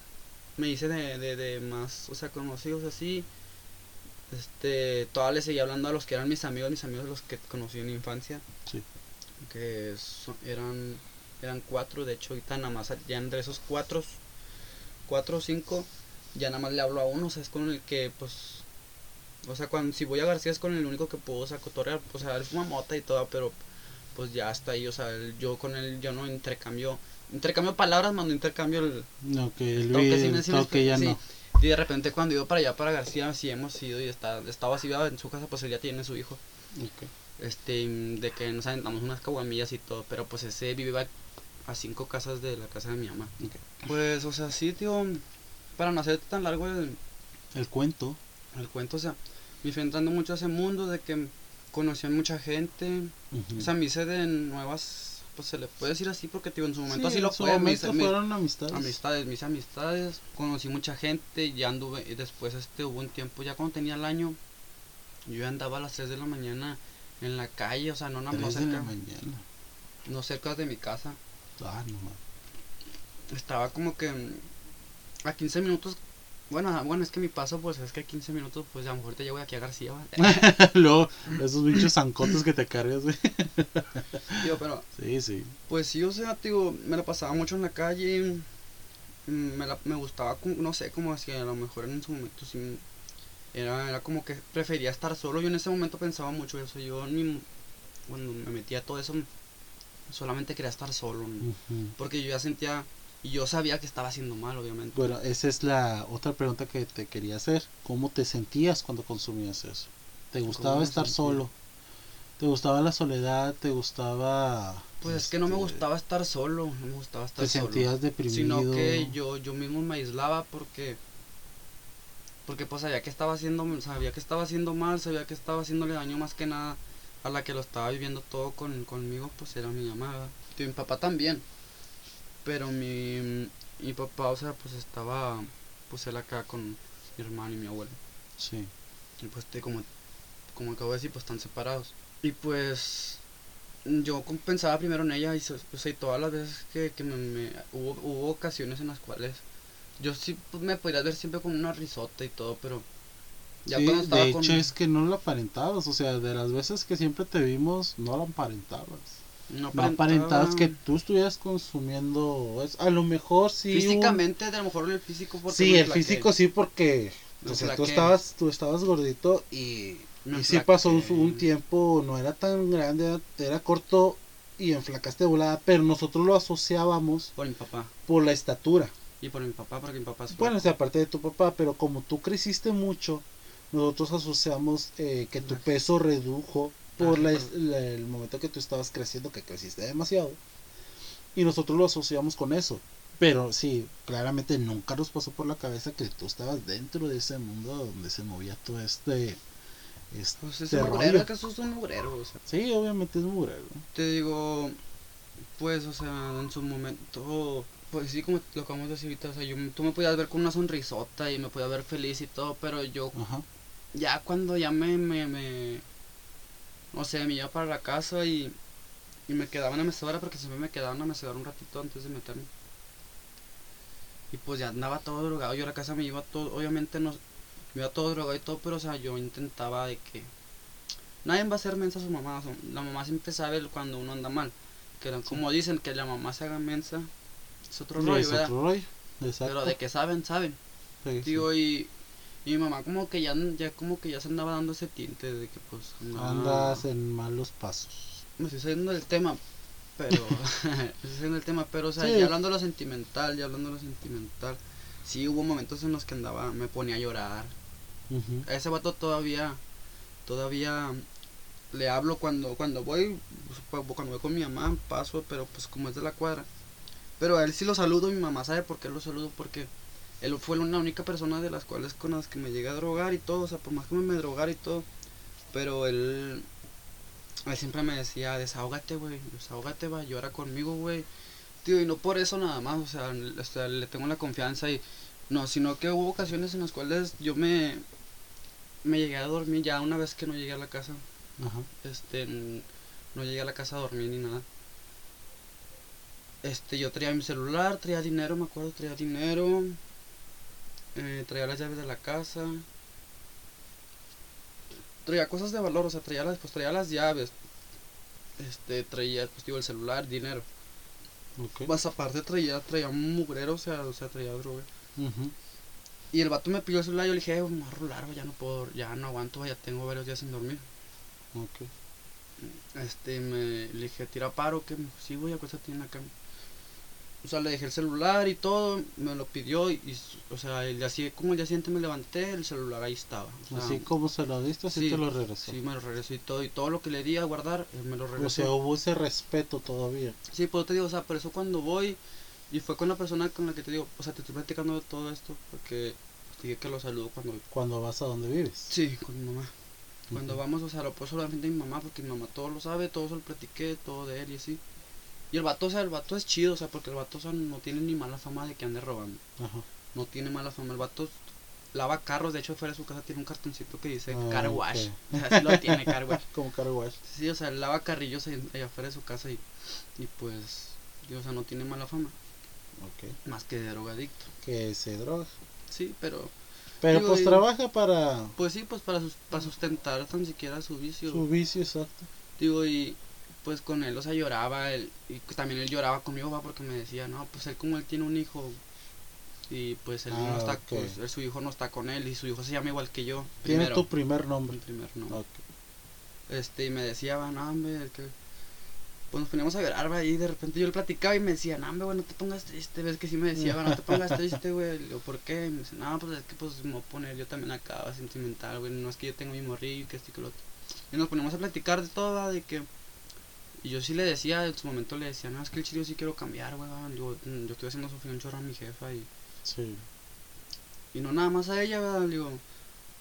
Me hice de, de, de más, o sea, conocidos así. Este, todavía le seguía hablando a los que eran mis amigos, mis amigos los que conocí en la infancia. Sí. Que son- eran, eran cuatro, de hecho, ahorita nada más, ya entre esos cuatro, cuatro o cinco, ya nada más le hablo a uno, o sea, es con el que, pues, o sea, cuando, si voy a García es con el único que puedo, o sea, cotorrear, o sea, él fuma mota y todo, pero, pues ya está ahí, o sea, él- yo con él, yo no intercambio, intercambio palabras, mando intercambio el, Ok, el toque, vi- sí me- el toque ya no. Y de repente cuando iba para allá, para García, sí hemos ido y está, estaba así en su casa, pues él ya tiene su hijo. Ok. Este, de que nos aventamos unas caguamillas y todo, pero pues ese vivía a cinco casas de la casa de mi mamá. Pues, o sea, sí, tío, para no hacer tan largo el, El cuento. el cuento, o sea, me fui entrando mucho a ese mundo de que conocí a mucha gente, Ujú. o sea, me hice de nuevas, pues se le puede decir así porque, tío, en su momento Sí, así lo fue, me hice- fueron amistades. amistades, mis amistades, conocí mucha gente, ya anduve, y después este hubo un tiempo, ya cuando tenía el año, yo andaba a las 3 de la mañana en la calle, o sea, no, de la cerca, mañana. no cerca de mi casa, Ah, no estaba como que mm, a 15 minutos, bueno, ah, bueno, es que mi paso, pues es que a 15 minutos, pues a lo mejor te llevo aquí a García. Luego, esos bichos zancotes que te cargas, güey. Digo, pero, Sí, sí. pues sí, o sea, digo, me la pasaba mucho en la calle, mm, me, la, me gustaba, no sé, como así, a lo mejor en su momento sí, era, era como que prefería estar solo, yo en ese momento pensaba mucho eso, yo en mi- cuando me metía a todo eso, solamente quería estar solo, porque yo ya sentía, y yo sabía que estaba haciendo mal, obviamente. Bueno, esa es la otra pregunta que te quería hacer. ¿Cómo te sentías cuando consumías eso? ¿Te gustaba estar sentía? solo? ¿Te gustaba la soledad? ¿Te gustaba...? Pues es que no me este, gustaba estar solo, no me gustaba estar ¿Te solo. sentías deprimido? Sino que yo, yo mismo me aislaba porque porque pues sabía que estaba haciendo sabía que estaba haciendo mal, sabía que estaba haciéndole daño más que nada a la que lo estaba viviendo todo con, conmigo, pues era mi. ¿verdad? Y mi papá también. Pero mi, mi papá, o sea, pues estaba pues él acá con mi hermano y mi abuelo. Sí. Y pues te- como, como acabo de decir, pues están separados. Y pues yo pensaba primero en ella y, o sea, y todas las veces que, que me, me- hubo, hubo ocasiones en las cuales yo sí pues, me podía ver siempre con una risota y todo, pero ya Sí, cuando estaba de con... hecho es que no lo aparentabas, o sea, de las veces que siempre te vimos, no lo aparentabas. no No aparentabas aparentaba que tú estuvieras consumiendo eso. A lo mejor sí. un- Físicamente, de a lo mejor el físico porque Sí, el físico sí, porque Me o sea, tú estabas, tú estabas gordito y y sí pasó un, un tiempo, no era tan grande, era corto y enflacaste de volada, pero nosotros lo asociábamos Por mi papá. por la estatura. Y por mi papá, porque mi papá es Bueno, o sea, aparte de tu papá, pero como tú creciste mucho, nosotros asociamos eh, que tu peso redujo por la- el momento que tú estabas creciendo, que creciste demasiado. Y nosotros lo asociamos con eso. Pero sí, claramente nunca nos pasó por la cabeza que tú estabas dentro de ese mundo donde se movía todo este... este Pues es un mugrero, es un mugrero, o sea. Sí, obviamente es mugrero. Te digo, pues, o sea, en su momento, pues sí, como lo acabamos de decir ahorita, o sea, yo, tú me podías ver con una sonrisota y me podías ver feliz y todo, pero yo Ajá. ya cuando ya me, me, me no sé, me iba para la casa y, y me quedaba en la mecedora porque siempre me quedaba en la mecedora un ratito antes de meterme. Y pues ya andaba todo drogado, yo a la casa me iba todo, obviamente no, me iba todo drogado y todo, pero o sea, yo intentaba de que nadie va a ser mensa a su mamá, o sea, la mamá siempre sabe cuando uno anda mal, que como dicen que la mamá se haga mensa, es otro rollo, es ¿verdad? otro rollo. Exacto. Pero de que saben, saben. Sí, y, y mi mamá como que ya, ya como que ya se andaba dando ese tinte de que pues andaba- Andas en malos pasos. me estoy saliendo del tema, pero me estoy saliendo del tema, pero o sea, Sí. ya hablando de lo sentimental, ya hablando de lo sentimental, sí hubo momentos en los que andaba, me ponía a llorar. A ese vato todavía, todavía le hablo cuando, cuando voy, pues, cuando voy con mi mamá, paso, pero pues como es de la cuadra. Pero a él sí lo saludo, mi mamá sabe por qué lo saludo, porque él fue la única persona de las cuales con las que me llegué a drogar y todo, o sea, por más que me, me drogara y todo, pero él, él siempre me decía, desahógate, güey, desahógate, va, llora conmigo, güey. Tío, y no por eso nada más, o sea, o sea, le tengo la confianza y no, sino que hubo ocasiones en las cuales yo me, me llegué a dormir ya una vez que no llegué a la casa, Ajá. este, no llegué a la casa a dormir ni nada. Este, yo traía mi celular, traía dinero, me acuerdo, traía dinero, eh, traía las llaves de la casa, traía cosas de valor, o sea, traía las, pues traía las llaves, este, traía, pues digo, el celular, dinero. Ok. Más aparte traía, traía un mugrero, o sea, o sea, traía droga. Ujú. Y el vato me pidió el celular y yo le dije, me voy a rolar, ya no puedo, ya no aguanto, ya tengo varios días sin dormir. Ok. Este, me le dije, tira paro, que me dijo, sí, güey, acuéstate en la cama. O sea, le dejé el celular y todo, me lo pidió y, y, o sea, el así como el día siguiente me levanté, el celular ahí estaba. O sea, Así como se lo diste, así sí, te lo regresó. Sí, me lo regresó y todo, y todo lo que le di a guardar, él me lo regresó. o sea, hubo ese respeto todavía. Sí, pues te digo, o sea, por eso cuando voy y fue con la persona con la que te digo, o sea, te estoy platicando de todo esto porque dije que lo saludo cuando Cuando vas a donde vives. Sí, con mi mamá. Cuando vamos, o sea, lo puedo hablar frente a mi mamá porque mi mamá todo lo sabe, todo se lo platiqué, todo de él y así. Y el vato, o sea, el vato es chido, o sea, porque el vato o sea, no tiene ni mala fama de que ande robando. Ajá. No tiene mala fama. El vato lava carros, de hecho, fuera de su casa tiene un cartoncito que dice Ah, car wash. O sea, sí lo tiene, car wash. Como car wash. Sí, o sea, él lava carrillos allá afuera de su casa y, y pues, y, o sea, no tiene mala fama. Más que de drogadicto. Que se droga. Sí, pero, Pero Digo, pues trabaja para pues sí, pues para, sus- para sustentar tan siquiera su vicio. su vicio exacto. Digo, y pues con él, o sea, lloraba, él, y también él lloraba conmigo, va, porque me decía, no, pues él como él tiene un hijo, y pues él Ah, no está, ok. pues él- su hijo no está con él, y su hijo se llama igual que yo, Tiene tu primer nombre. el primer, no, Ok. este, y me decía, va, no, hombre, que, pues nos poníamos a llorar, va, y de repente yo le platicaba y me decía, no, hombre, güey, no te pongas triste, ves que sí me decía, va, no te pongas triste, güey, le digo, ¿por qué? Y me dice, no, pues es que, pues, me voy a poner yo también acá, va, sentimental, güey, no es que yo tengo mi morrillo, que esto y que lo otro, y nos poníamos a platicar de todo, va, de que, y yo sí le decía, en su momento le decía, no, es que el chile yo sí quiero cambiar, güey, va, digo, "Mm, yo estoy haciendo sufrir un chorro a mi jefa y, Sí. y no nada más a ella, digo,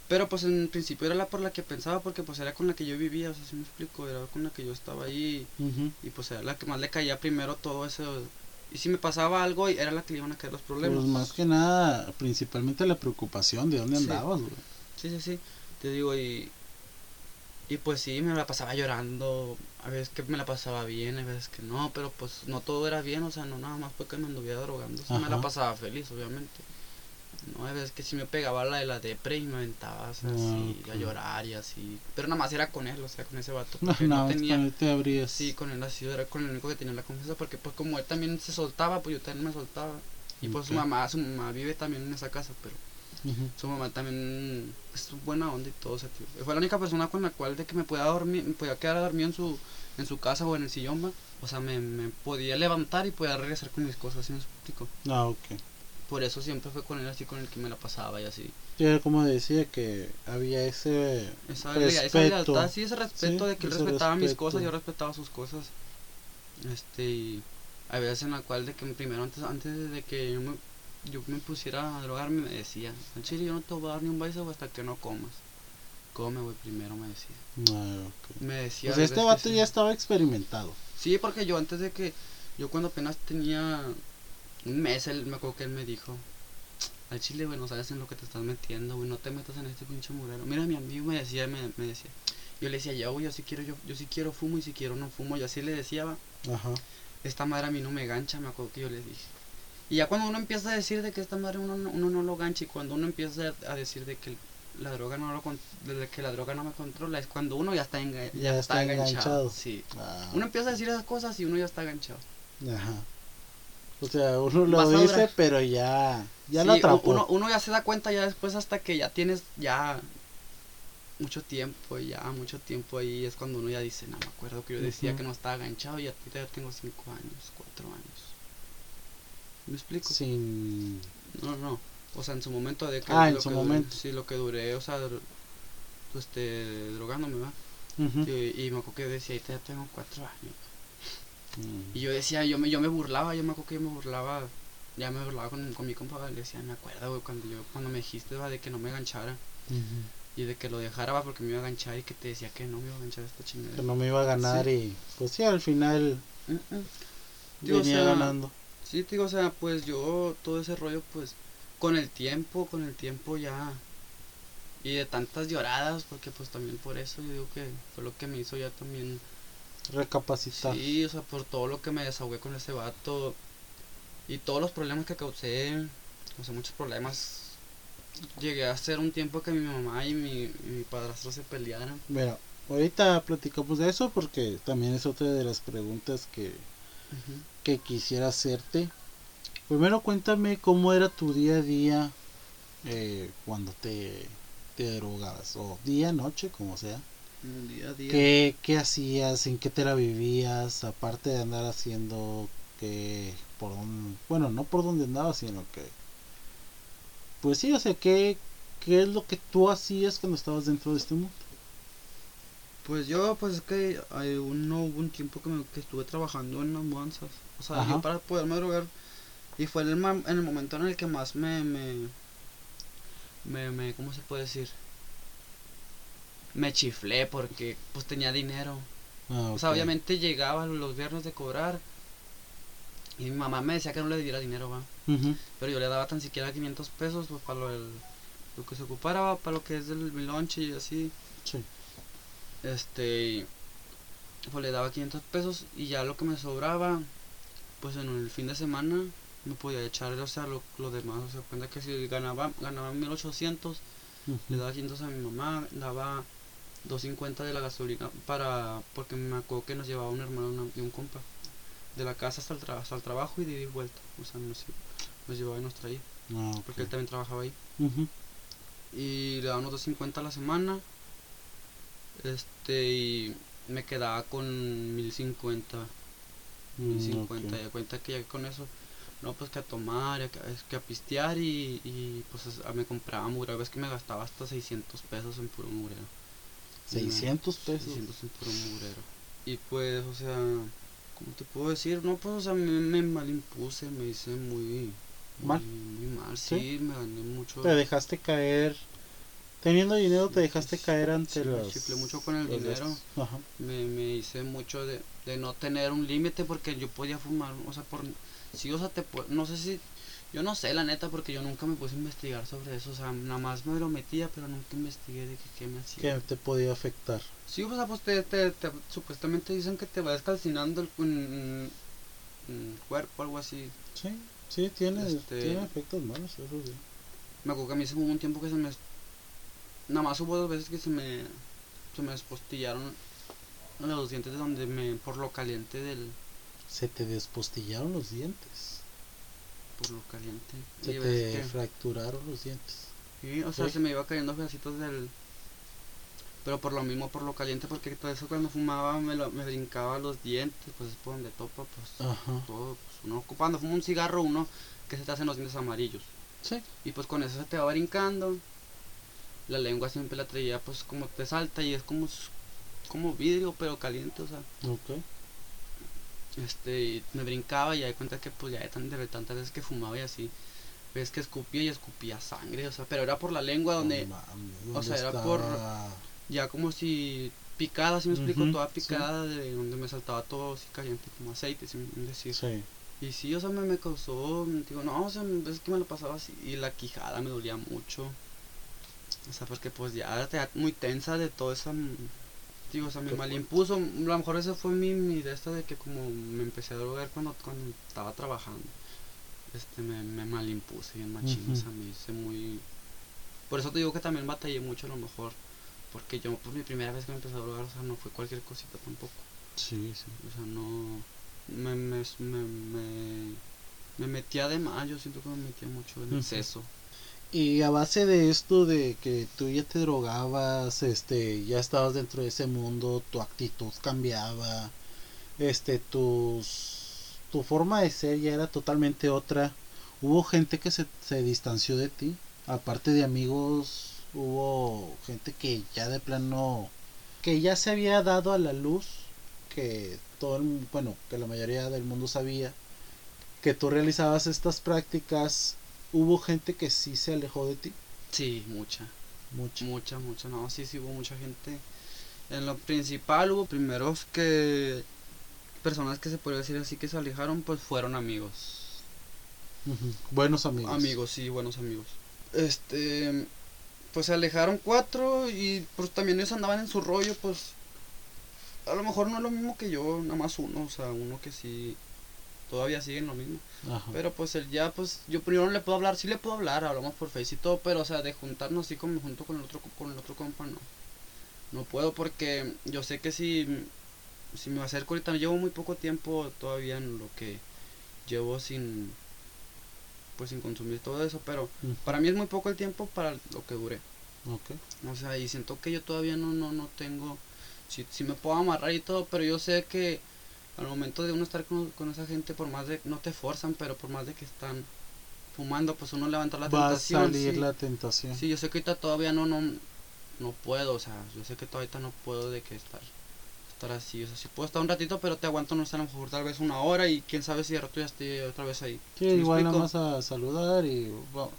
pero pues en principio era la por la que pensaba porque pues era con la que yo vivía, o sea, si me explico, era con la que yo estaba ahí Ujú. y pues era la que más le caía primero todo eso. Y si me pasaba algo, era la que le iban a caer los problemas. Pues más que nada, principalmente la preocupación de dónde Sí. andabas, güey. Sí, sí, sí. Te digo, y. Y pues sí, me la pasaba llorando. A veces que me la pasaba bien, a veces que no. Pero pues no todo era bien, o sea, no nada más porque me anduviera drogando. Sí me la pasaba feliz, obviamente. No, a veces que sí me pegaba la de la depre y me aventaba o sea, Ah, así, a llorar y así. Pero nada más era con él, o sea, con ese vato. No, Porque no, no tenía. no te abrías. Sí, con él así, era con el único que tenía la confianza. Porque pues como él también se soltaba, pues yo también me soltaba. Y pues su mamá, su mamá vive también en esa casa, pero Su mamá también es buena onda y todo, o sea, fue la única persona con la cual de que me podía dormir, me podía quedar dormido en su, en su casa o en el sillón, va. O sea, me, me podía levantar y podía regresar con mis cosas, ¿sí me explico? Ah, ok. Por eso siempre fue con él así con el que me la pasaba y así. Sí, era como decía que había ese Esa, lea- esa respeto. lealtad, sí, ese respeto Sí, de que él respetaba mis cosas, yo respetaba sus cosas. Este, y hay veces en la cual de que primero antes, antes de que yo me, yo me pusiera a drogarme me decía, en chile yo no te voy a dar ni un beso hasta que no comas. Come, güey, primero me decía. Ah. Me decía. Pues este vato sí. ya estaba experimentado. Sí, porque yo antes de que, yo cuando apenas tenía un mes, él, me acuerdo que él me dijo, al chile, güey, no sabes en lo que te estás metiendo, güey, no te metas en este pinche murero. Mira, mi amigo me decía, me, me decía, yo le decía, yo, güey, yo sí quiero, yo, yo sí quiero fumo y si quiero no fumo, yo así le decía, va, Ajá. esta madre a mí no me gancha, me acuerdo que yo le dije. Y ya cuando uno empieza a decir de que esta madre uno, no- uno no lo gancha y cuando uno empieza a decir de que la droga no lo de que la droga no me controla es cuando uno ya está, enga- Ya está enganchado. Sí. Ah, Uno empieza a decir esas cosas y uno ya está enganchado. Ajá. O sea, uno lo Vas dice, pero ya, ya Sí, lo atrapó. Uno, uno ya se da cuenta ya después hasta que ya tienes ya mucho tiempo, ya mucho tiempo ahí es cuando uno ya dice, no me acuerdo que yo decía que no estaba enganchado y ahorita ya tengo cinco años, cuatro años. ¿Me explico? Sin... No, no. O sea, en su momento de que Ah, en su que duré- momento. sí, lo que duré, o sea, este, drogándome, va. Y, y me acuerdo que decía, ya tengo cuatro años. Mm. Y yo decía, yo me, yo me burlaba, yo me acuerdo que yo me burlaba, ya me burlaba con, con mi compa, le decía, me acuerdo, güey, cuando yo, cuando me dijiste, va, de que no me ganchara, Ujú. y de que lo dejara, va, porque me iba a ganchar, y que te decía que no me iba a ganchar esta chingada. Que no me iba a ganar y pues sí, al final Mm, mm. O venía sea, ganando. Sí, te digo, o sea, pues yo, todo ese rollo, pues, con el tiempo, con el tiempo ya, y de tantas lloradas, porque pues también por eso yo digo que fue lo que me hizo ya también Recapacitar. Sí, o sea, por todo lo que me desahogué con ese vato y todos los problemas que causé, o sea, muchos problemas. Llegué a hacer un tiempo que mi mamá y mi, y mi padrastro se pelearan. Mira, ahorita platicamos de eso porque también es otra de las preguntas que, que quisiera hacerte. Primero cuéntame cómo era tu día a día eh, cuando te, te drogabas, o día, noche, como sea. Un día a día. ¿Qué, ¿Qué hacías? ¿En qué te la vivías? Aparte de andar haciendo que por dónde, bueno, no por donde andabas, sino que pues sí, o sea, ¿qué, ¿qué es lo que tú hacías cuando estabas dentro de este mundo? Pues yo, pues es que hay un, no hubo un tiempo que, me- que estuve trabajando en las mudanzas. O sea, Ajá. yo para poderme drogar. Y fue en el, ma- en el momento en el que más me, me, me, me, ¿cómo se puede decir? Me chiflé porque pues tenía dinero. Ah, O sea, obviamente llegaba los viernes de cobrar. Y mi mamá me decía que no le diera dinero, va. Pero yo le daba tan siquiera 500 pesos pues, para lo, del- lo que se ocupara, va, para lo que es mi lonche y así. Sí. Este, pues le daba 500 pesos y ya lo que me sobraba, pues en el fin de semana me podía echar, o sea, lo, lo demás, o sea, cuenta que si ganaba, ganaba 1800, le Ujú. daba 500 a mi mamá, daba 250 de la gasolina para, porque me acuerdo que nos llevaba un hermano una- y un compa, de la casa hasta el, tra- hasta el trabajo y de ida y vuelta, o sea, nos, nos llevaba y nos traía, Ah, porque él también trabajaba ahí y le daba unos 250 a la semana. Este, y me quedaba con 1050. Mm, 1050. ok. Y a cuenta que ya con eso, no, pues que a tomar, que- es que a pistear y, y pues a- me compraba murero. Ves que me gastaba hasta 600 pesos en puro murero. 600 pesos. 600 en puro murero. Y pues, o sea, ¿cómo te puedo decir? No, pues, o sea, me, me mal impuse, me hice muy. ¿Mal? Muy, muy mal, ¿Sí? sí, me gané mucho. Te dejaste caer. Teniendo dinero, te dejaste caer ante Sí, me los. chiflé mucho con el dinero. Ajá. me, me hice mucho de, de no tener un límite porque yo podía fumar, o sea, por sí, o sea, te no sé si yo no sé la neta porque yo nunca me puse a investigar sobre eso, o sea, nada más me lo metía, pero nunca investigué de que qué me hacía. Que te podía afectar. Sí, o sea, pues te, te, te- supuestamente dicen que te va descalcinando el, un- un cuerpo, algo así. Sí, sí, tiene, Este- tiene efectos malos, eso sí. Me acuerdo que a mí se hubo un tiempo que se me nada más hubo dos veces que se me se me despostillaron los dientes de donde me por lo caliente del Se te despostillaron los dientes. por lo caliente. Se Y te que- fracturaron los dientes. Sí, o sea, se me iba cayendo pedacitos del... Pero por lo mismo, por lo caliente, porque todo eso cuando fumaba me, lo, me brincaba los dientes, pues es por donde topa, pues Ajá. todo, pues uno cuando fuma un cigarro, uno que se te hacen los dientes amarillos. Sí. Y pues con eso se te va brincando. La lengua siempre la traía pues como te salta y es como como vidrio pero caliente, o sea, Ok. este y me brincaba y ahí cuenta que pues ya de, tan, de tantas veces que fumaba y así, ves que escupía y escupía sangre, o sea, pero era por la lengua donde mames, o ¿dónde sea, era por- ya como si picada, si me explico, toda sí. picada de donde me saltaba todo así caliente como aceite, sin decir. Sí. Y sí, o sea, me, me causó, digo, no, o sea, es que me lo pasaba así, y la quijada me dolía mucho. O sea, porque pues ya te muy tensa de todo esa, digo, o sea, me Qué malimpuso. A lo mejor ese fue mi, mi de esta de que como me empecé a drogar cuando, cuando estaba trabajando. Este, me, me malimpuse bien machín, o Ujú. sea, me hice muy... Por eso te digo que también batallé mucho a lo mejor. Porque yo, pues mi primera vez que me empecé a drogar, o sea, no fue cualquier cosita tampoco. Sí, sí. O sea, no. Me, me, me, me, me metía de más, yo siento que me metía mucho en exceso. Y a base de esto de que tú ya te drogabas, este, ya estabas dentro de ese mundo, tu actitud cambiaba, este, tus, tu forma de ser ya era totalmente otra. Hubo gente que se, se distanció de ti, aparte de amigos, hubo gente que ya de plano, que ya se había dado a la luz, que todo el, bueno, que la mayoría del mundo sabía, que tú realizabas estas prácticas hubo gente que sí se alejó de ti. Sí, mucha, Mucho. mucha, mucha. No, sí, sí, hubo mucha gente. En lo principal hubo primeros que. Personas que se podría decir así que se alejaron, pues fueron amigos. Buenos amigos. Amigos, sí, buenos amigos. Este. Pues se alejaron cuatro y pues también ellos andaban en su rollo, pues. A lo mejor no es lo mismo que yo, nada más uno, o sea, uno que sí. Todavía sigue en lo mismo. Ajá. Pero pues él ya, pues yo primero no le puedo hablar, sí le puedo hablar, hablamos por Face y todo, pero o sea, de juntarnos así como junto con el otro con el otro compa no. No puedo porque yo sé que si si me acerco ahorita llevo muy poco tiempo todavía en lo que llevo sin pues sin consumir todo eso, pero Ujú. para mí es muy poco el tiempo para lo que dure. Ok. O sea, y siento que yo todavía no no no tengo si si me puedo amarrar y todo, pero yo sé que al momento de uno estar con, con esa gente, por más de no te forzan, pero por más de que están fumando, pues uno levanta la Va a tentación. salir sí. la tentación. Sí, yo sé que ahorita todavía no, no, no puedo, o sea, yo sé que todavía no puedo de que estar, estar así, o sea, sí puedo estar un ratito, pero te aguanto, no sé, a lo mejor tal vez una hora y quién sabe si de rato ya estoy otra vez ahí. Sí, ¿Sí me igual nada más a saludar y vamos.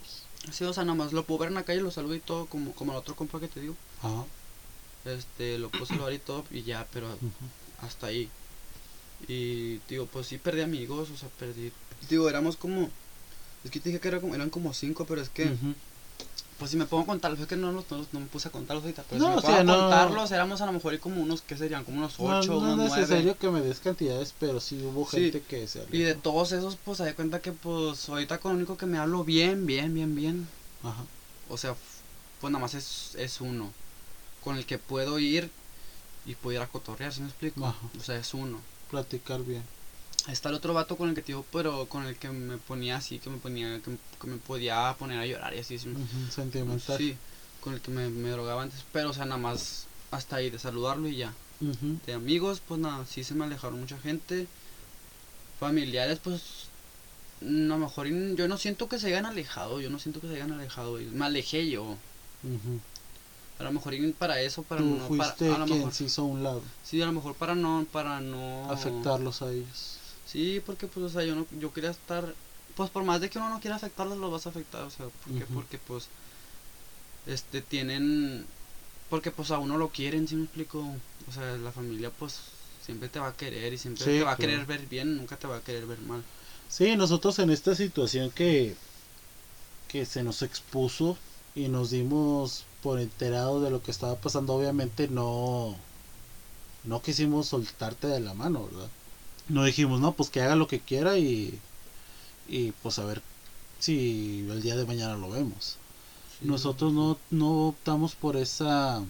Sí, o sea, nada más lo puedo ver en la calle, lo saludo y todo, como, como el otro compa que te digo, Ajá. este, lo puedo saludar y todo y ya, pero hasta ahí. Y digo, pues sí perdí amigos, o sea, perdí. Digo, éramos como. Es que te dije que era como- eran como cinco, pero es que. Ujú. Pues si me pongo a contarlos, es que no, no, no me puse a contarlos ahorita. Pero No, si me o sea, no- contarlos, éramos a lo mejor como unos, ¿qué serían? Como unos No, ocho, no unos es nueve. necesario que me des cantidades, pero sí hubo Sí. gente que se alejó. Y de todos esos, pues se cuenta que, pues, ahorita con el único que me hablo bien, bien, bien, bien. Ajá. O sea, pues nada más es, es uno. Con el que puedo ir y puedo ir a cotorrear, ¿sí me explico? Ajá. O sea, es uno. Platicar bien. Está el otro vato con el que te digo, pero con el que me ponía así, que me ponía, que, que me podía poner a llorar y así. sí, Ujú, Sentimental. Sí, con el que me, me drogaba antes, pero o sea, nada más hasta ahí, de saludarlo y ya. De amigos, pues nada, sí se me alejaron mucha gente. Familiares, pues, a lo mejor yo no siento que se hayan alejado, yo no siento que se hayan alejado, me alejé yo. A lo mejor para eso, para Tú no, para, a lo quien mejor, se hizo a un lado. sí, a lo mejor para no, para no Afectarlos a ellos. Sí, porque pues, o sea, yo no, yo quería estar, pues por más de que uno no quiera afectarlos, los vas a afectar, o sea, ¿por qué? Ujú. Porque pues, este, tienen, porque pues a uno lo quieren, ¿sí me explico? O sea, la familia pues siempre te va a querer y siempre Sí, te va a querer ver bien, nunca te va a querer ver mal. Sí, nosotros en esta situación que, que se nos expuso y nos dimos por enterado de lo que estaba pasando, obviamente no, no quisimos soltarte de la mano, ¿verdad? No dijimos, no, pues que haga lo que quiera y, y pues a ver si el día de mañana lo vemos. Sí, Nosotros no, no optamos por esa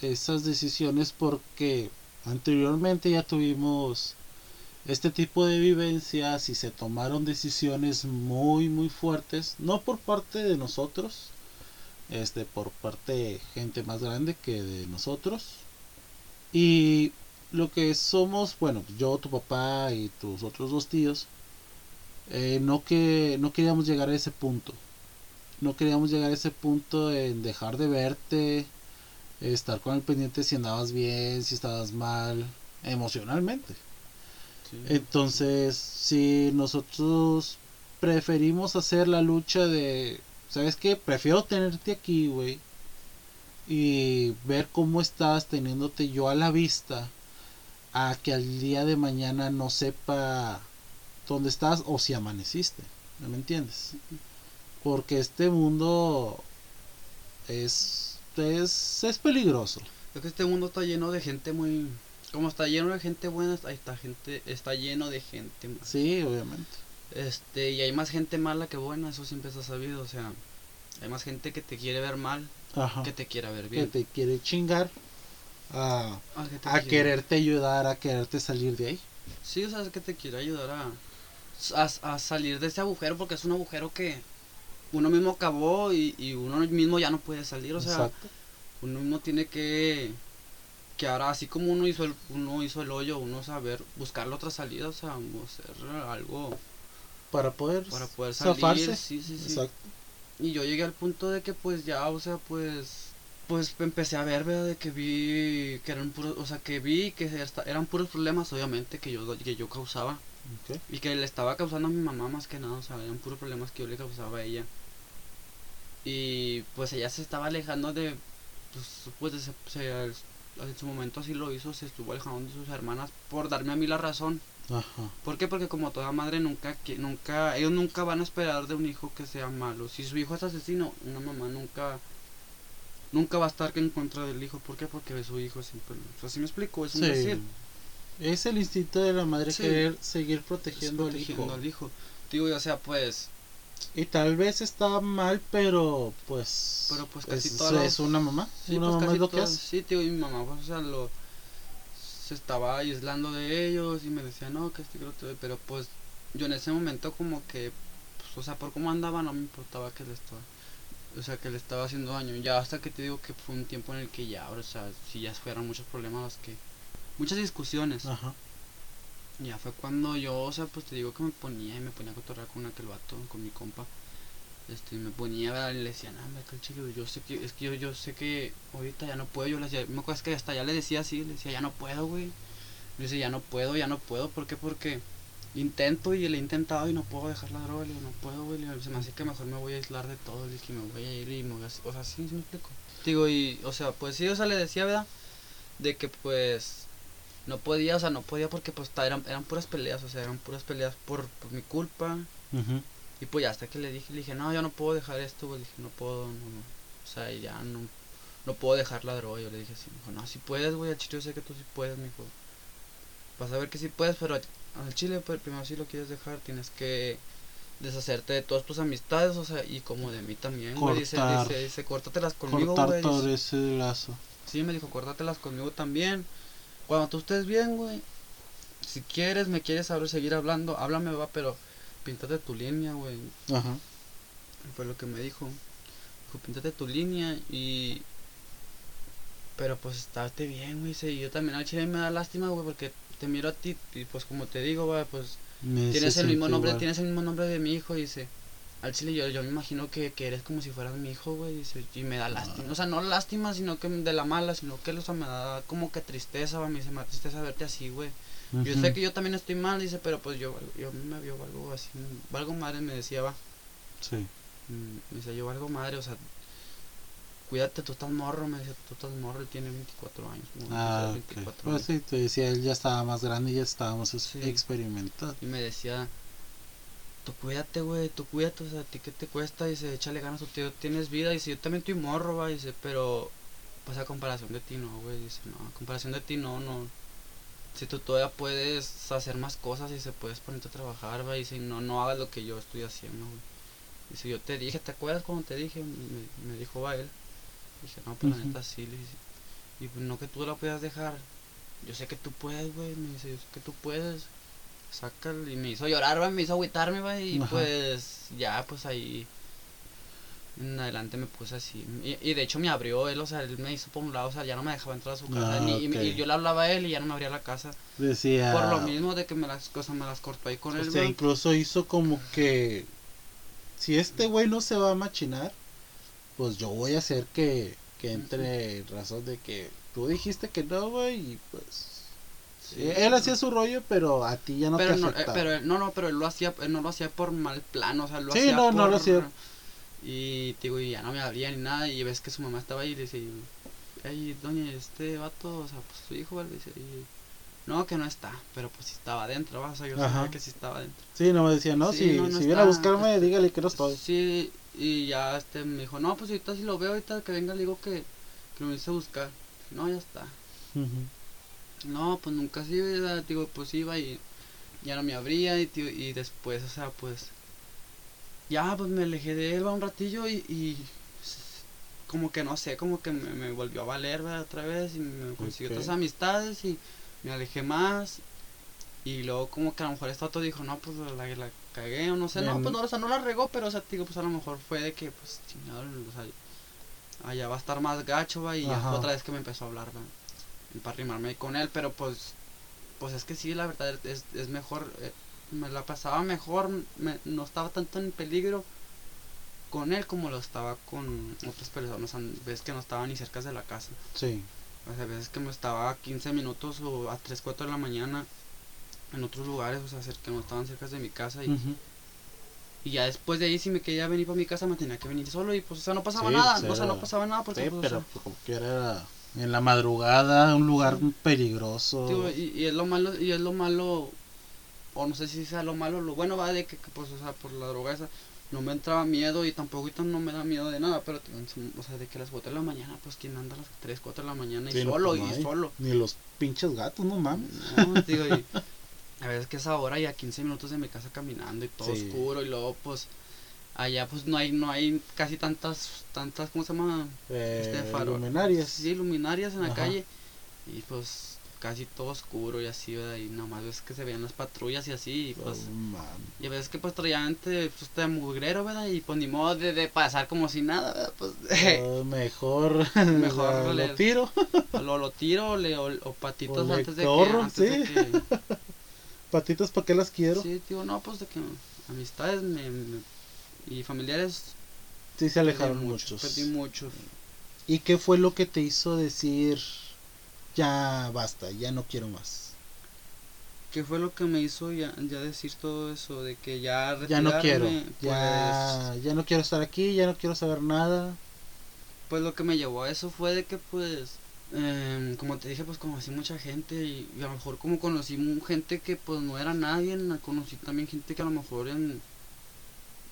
esas decisiones porque anteriormente ya tuvimos este tipo de vivencias y se tomaron decisiones muy muy fuertes, no por parte de nosotros, este por parte de gente más grande que de nosotros. Y lo que somos bueno yo tu papá y tus otros dos tíos eh, no que no queríamos llegar a ese punto. No queríamos llegar a ese punto en dejar de verte estar con el pendiente si andabas bien si estabas mal emocionalmente. Sí. entonces si nosotros preferimos hacer la lucha de ¿sabes qué? Prefiero tenerte aquí, güey. Y ver cómo estás teniéndote yo a la vista. A que al día de mañana no sepa dónde estás o si amaneciste. ¿No me entiendes? Porque este mundo es, es, es peligroso. Creo que este mundo está lleno de gente muy. Como está lleno de gente buena, ahí está gente, está lleno de gente. mala. Sí, obviamente. Este, y hay más gente mala que buena, eso siempre se ha sabido, o sea, hay más gente que te quiere ver mal Ajá. que te quiera ver Que bien. te quiere chingar. A, que a quiere- quererte ayudar, a quererte salir de ahí. Sí, o sea, es que te quiere ayudar a, a, a salir de ese agujero porque es un agujero que uno mismo acabó y, y uno mismo ya no puede salir, o sea, Exacto. uno mismo tiene que que ahora así como uno hizo el uno hizo el hoyo, uno saber buscarle otra salida, o sea, hacer algo Para poder, para poder salir, zafarse. sí, sí, sí. Exacto. Y yo llegué al punto de que pues ya, o sea, pues pues empecé a ver, ¿verdad? De que vi que eran puros, o sea, que vi que eran puros problemas, obviamente, que yo, que yo causaba. Y que le estaba causando a mi mamá más que nada, o sea, eran puros problemas que yo le causaba a ella. Y pues ella se estaba alejando de, pues, pues de se- en su momento así lo hizo, se estuvo alejando de sus hermanas por darme a mí la razón. Ajá. ¿Por qué? Porque como toda madre nunca, qui- nunca, ellos nunca van a esperar de un hijo que sea malo. Si su hijo es asesino, una mamá nunca, nunca va a estar en contra del hijo. ¿Por qué? Porque su hijo siempre, o sea, ¿sí me explico? Es un Sí. decir. Es el instinto de la madre Sí. querer seguir protegiendo, protegiendo al hijo. al hijo. Digo, y, o sea, pues, Y tal vez está mal, pero pues. Pero, pues, casi es, todos los- es una mamá. sí, una pues mamá casi es lo que. Sí, tío, y mi mamá, pues, o sea, lo, se estaba aislando de ellos y me decía, no, que este, que lo otro", pero pues, yo en ese momento como que, pues, o sea, por cómo andaba no me importaba que le estaba, o sea, que le estaba haciendo daño. Ya hasta que te digo que fue un tiempo en el que ya, o sea, si ya fueron muchos problemas los que, muchas discusiones. Ajá. Ya fue cuando yo, o sea, pues te digo que me ponía y me ponía a cotorrear con aquel vato, con mi compa. Este, me ponía ¿verdad? y le decía, no, que el yo sé que, es que yo, yo sé que ahorita ya no puedo, yo le decía, me acuerdo que hasta ya le decía así, le decía, ya no puedo, güey. Le decía, ya no puedo, ya no puedo, ¿por qué? Porque intento y le he intentado y no puedo dejar la droga, le digo, no puedo, güey, se me hace que mejor me voy a aislar de todo, le dije, me voy a ir y me voy a, o sea, sí, me explico. Digo, y, o sea, pues sí, o sea, le decía, ¿verdad? De que pues no podía, o sea, no podía porque pues eran, eran puras peleas, o sea, eran puras peleas por, por mi culpa. Ujú. Y pues ya hasta que le dije, le dije, no, yo no puedo dejar esto, güey, le dije, no puedo, no, no. O sea, ya no, no puedo dejar la droga. Yo le dije así, me dijo, no, si puedes, güey, al chile yo sé que tú sí puedes, me dijo. Vas a ver que sí puedes, pero al chile, pues, primero si lo quieres dejar, tienes que deshacerte de todas tus amistades, o sea, y como de mí también, güey. Dice, dice, dice, córtatelas conmigo, Cortar güey. todo dice. ese lazo. Sí, me dijo, córtatelas conmigo también. Cuando tú estés bien, güey. Si quieres, me quieres seguir hablando, háblame, va, pero píntate tu línea, güey. Ajá. Fue lo que me dijo. Dijo, píntate tu línea y... Pero pues estate bien, güey. dice, Y yo también al chile me da lástima, güey, porque te miro a ti y pues como te digo, güey, pues Me tienes el mismo nombre, igual. tienes el mismo nombre de mi hijo, dice. Al chile yo, yo me imagino que, que eres como si fueras mi hijo, güey, dice, y me da lástima. O sea, no lástima, sino que de la mala, sino que o sea, me da como que tristeza, güey, me dice, me da tristeza verte así, güey. Yo sé que yo también estoy mal, dice, pero pues yo, yo me vio algo así, algo madre me decía, va. Sí. Mm, Me dice, yo valgo madre, o sea, cuídate, tú estás morro, me dice, tú estás morro, él tiene 24 años. Ah, 23, ok. Pues sí, te decía, él ya estaba más grande y ya estábamos es- Sí. experimentando. Y me decía, tú cuídate, güey, tú cuídate, o sea, a ti qué te cuesta, dice, échale ganas, tú tío, tienes vida, dice, yo también estoy morro, va, dice, pero, pues a comparación de ti no, güey, dice, no, a comparación de ti no, no. Si tú todavía puedes hacer más cosas y se puedes ponerte a trabajar, va, dice, y no, no hagas lo que yo estoy haciendo, güey. Dice, yo te dije, ¿te acuerdas cuando te dije? Me, me dijo, va él. Dije, no, pues la Ujú. neta sí, le dije, y pues no que tú la puedas dejar. Yo sé que tú puedes, güey, me dice, yo sé que tú puedes. Sácalo, y me hizo llorar, va, me hizo agüitarme, va, y Ajá. pues ya, pues ahí. En adelante me puse así. Y, y de hecho me abrió él, o sea, él me hizo por un lado, o sea, ya no me dejaba entrar a su casa. Ah, ni- y, yo le hablaba a él y ya no me abría la casa. Decía. Por lo mismo de que me las cosas me las cortó ahí con O él. sea, ¿verdad? incluso hizo como que. Si este güey no se va a machinar, pues yo voy a hacer que, que entre en razón de que tú dijiste que no, güey, y pues. Sí. Él hacía su rollo, pero a ti ya no pero te no, eh, afectaba. pero él- no, no, pero él lo hacía, él no lo hacía por mal plan, o sea, lo Sí, hacía no, no por- lo hacía. Y digo, y ya no me abría ni nada, y ves que su mamá estaba ahí y le dice, ay, doña, este vato, o sea, pues su hijo, ¿vale? Dice, y, no, que no está, pero pues si estaba adentro, o sea, yo Ajá. sabía que sí estaba adentro. Sí, no me decía, no, Sí, si, no, no si viene a buscarme, dígale que no estoy. Sí, y ya este me dijo, no, pues ahorita si lo veo, ahorita que venga le digo que, que lo hice a buscar. No, ya está. No, pues nunca sí, ¿verdad? digo, pues iba y ya no me abría y, tío, y después, o sea, pues ya pues me alejé de él va, un ratillo y, y como que no sé, como que me, me volvió a valer ¿verdad? otra vez y me consiguió Ok. otras amistades y me alejé más y luego como que a lo mejor este otro dijo, no, pues la, la cagué o no sé, no, pues no, o sea, no la regó, pero o sea, digo, pues a lo mejor fue de que, pues chingado, o sea, allá va a estar más gacho, va, y Ajá. otra vez que me empezó a hablar, va, para arrimarme ahí con él, pero pues, pues es que sí, la verdad es, es mejor, eh, me la pasaba mejor, me- no estaba tanto en peligro con él como lo estaba con otras personas, o sea, ves que no estaba ni cerca de la casa, Sí. o sea, veces que me estaba a 15 minutos o a 3, 4 de la mañana en otros lugares, o sea, que no estaban cerca de mi casa y, y ya después de ahí si me quería venir para mi casa me tenía que venir solo y pues o sea no pasaba Sí, nada, pues, o sea no pasaba nada porque Sí, pues, o pero sea, pues, como que era en la madrugada, un lugar peligroso. y, y es lo malo y es lo malo o no sé si sea lo malo, lo bueno va de que, que, pues o sea por la droga esa no me entraba miedo y tampoco no me da miedo de nada, pero o sea de que a las 4 de la mañana pues quien anda a las 3, 4 de la mañana y Sí, solo no y hay. solo. Ni los pinches gatos, no mames. No, digo, y a veces que esa hora y a 15 minutos de mi casa caminando y todo Sí. oscuro y luego pues allá pues no hay no hay casi tantas tantas ¿cómo se llama? Eh, Este faro. luminarias. Sí, luminarias en la calle y pues casi todo oscuro y así, ¿verdad? Y nada más ves que se veían las patrullas y así y pues Oh, y a veces que pues traían pues, este mugrero, ¿verdad? Y pues ni modo de, de pasar como si nada, ¿verdad? Pues Oh, mejor Mejor lo, le- lo tiro. lo, lo tiro o, le, o, o patitos O antes de corro, que antes de sí. que Patitas, ¿para qué las quiero? Sí, Sí, tío, no, pues de que amistades me, me- y familiares se alejaron perdí muchos, muchos. Perdí muchos. ¿Y qué fue lo que te hizo decir ya basta, ya no quiero más? ¿Qué fue lo que me hizo ya, ya decir todo eso? De que ya Ya no quiero. retirarme, Ya, ya no quiero estar aquí, ya no quiero saber nada. Pues, pues lo que me llevó a eso fue de que pues, em, como te dije, pues conocí mucha gente y, y a lo mejor como conocí gente que pues no era nadie, na- conocí también gente que a lo mejor en,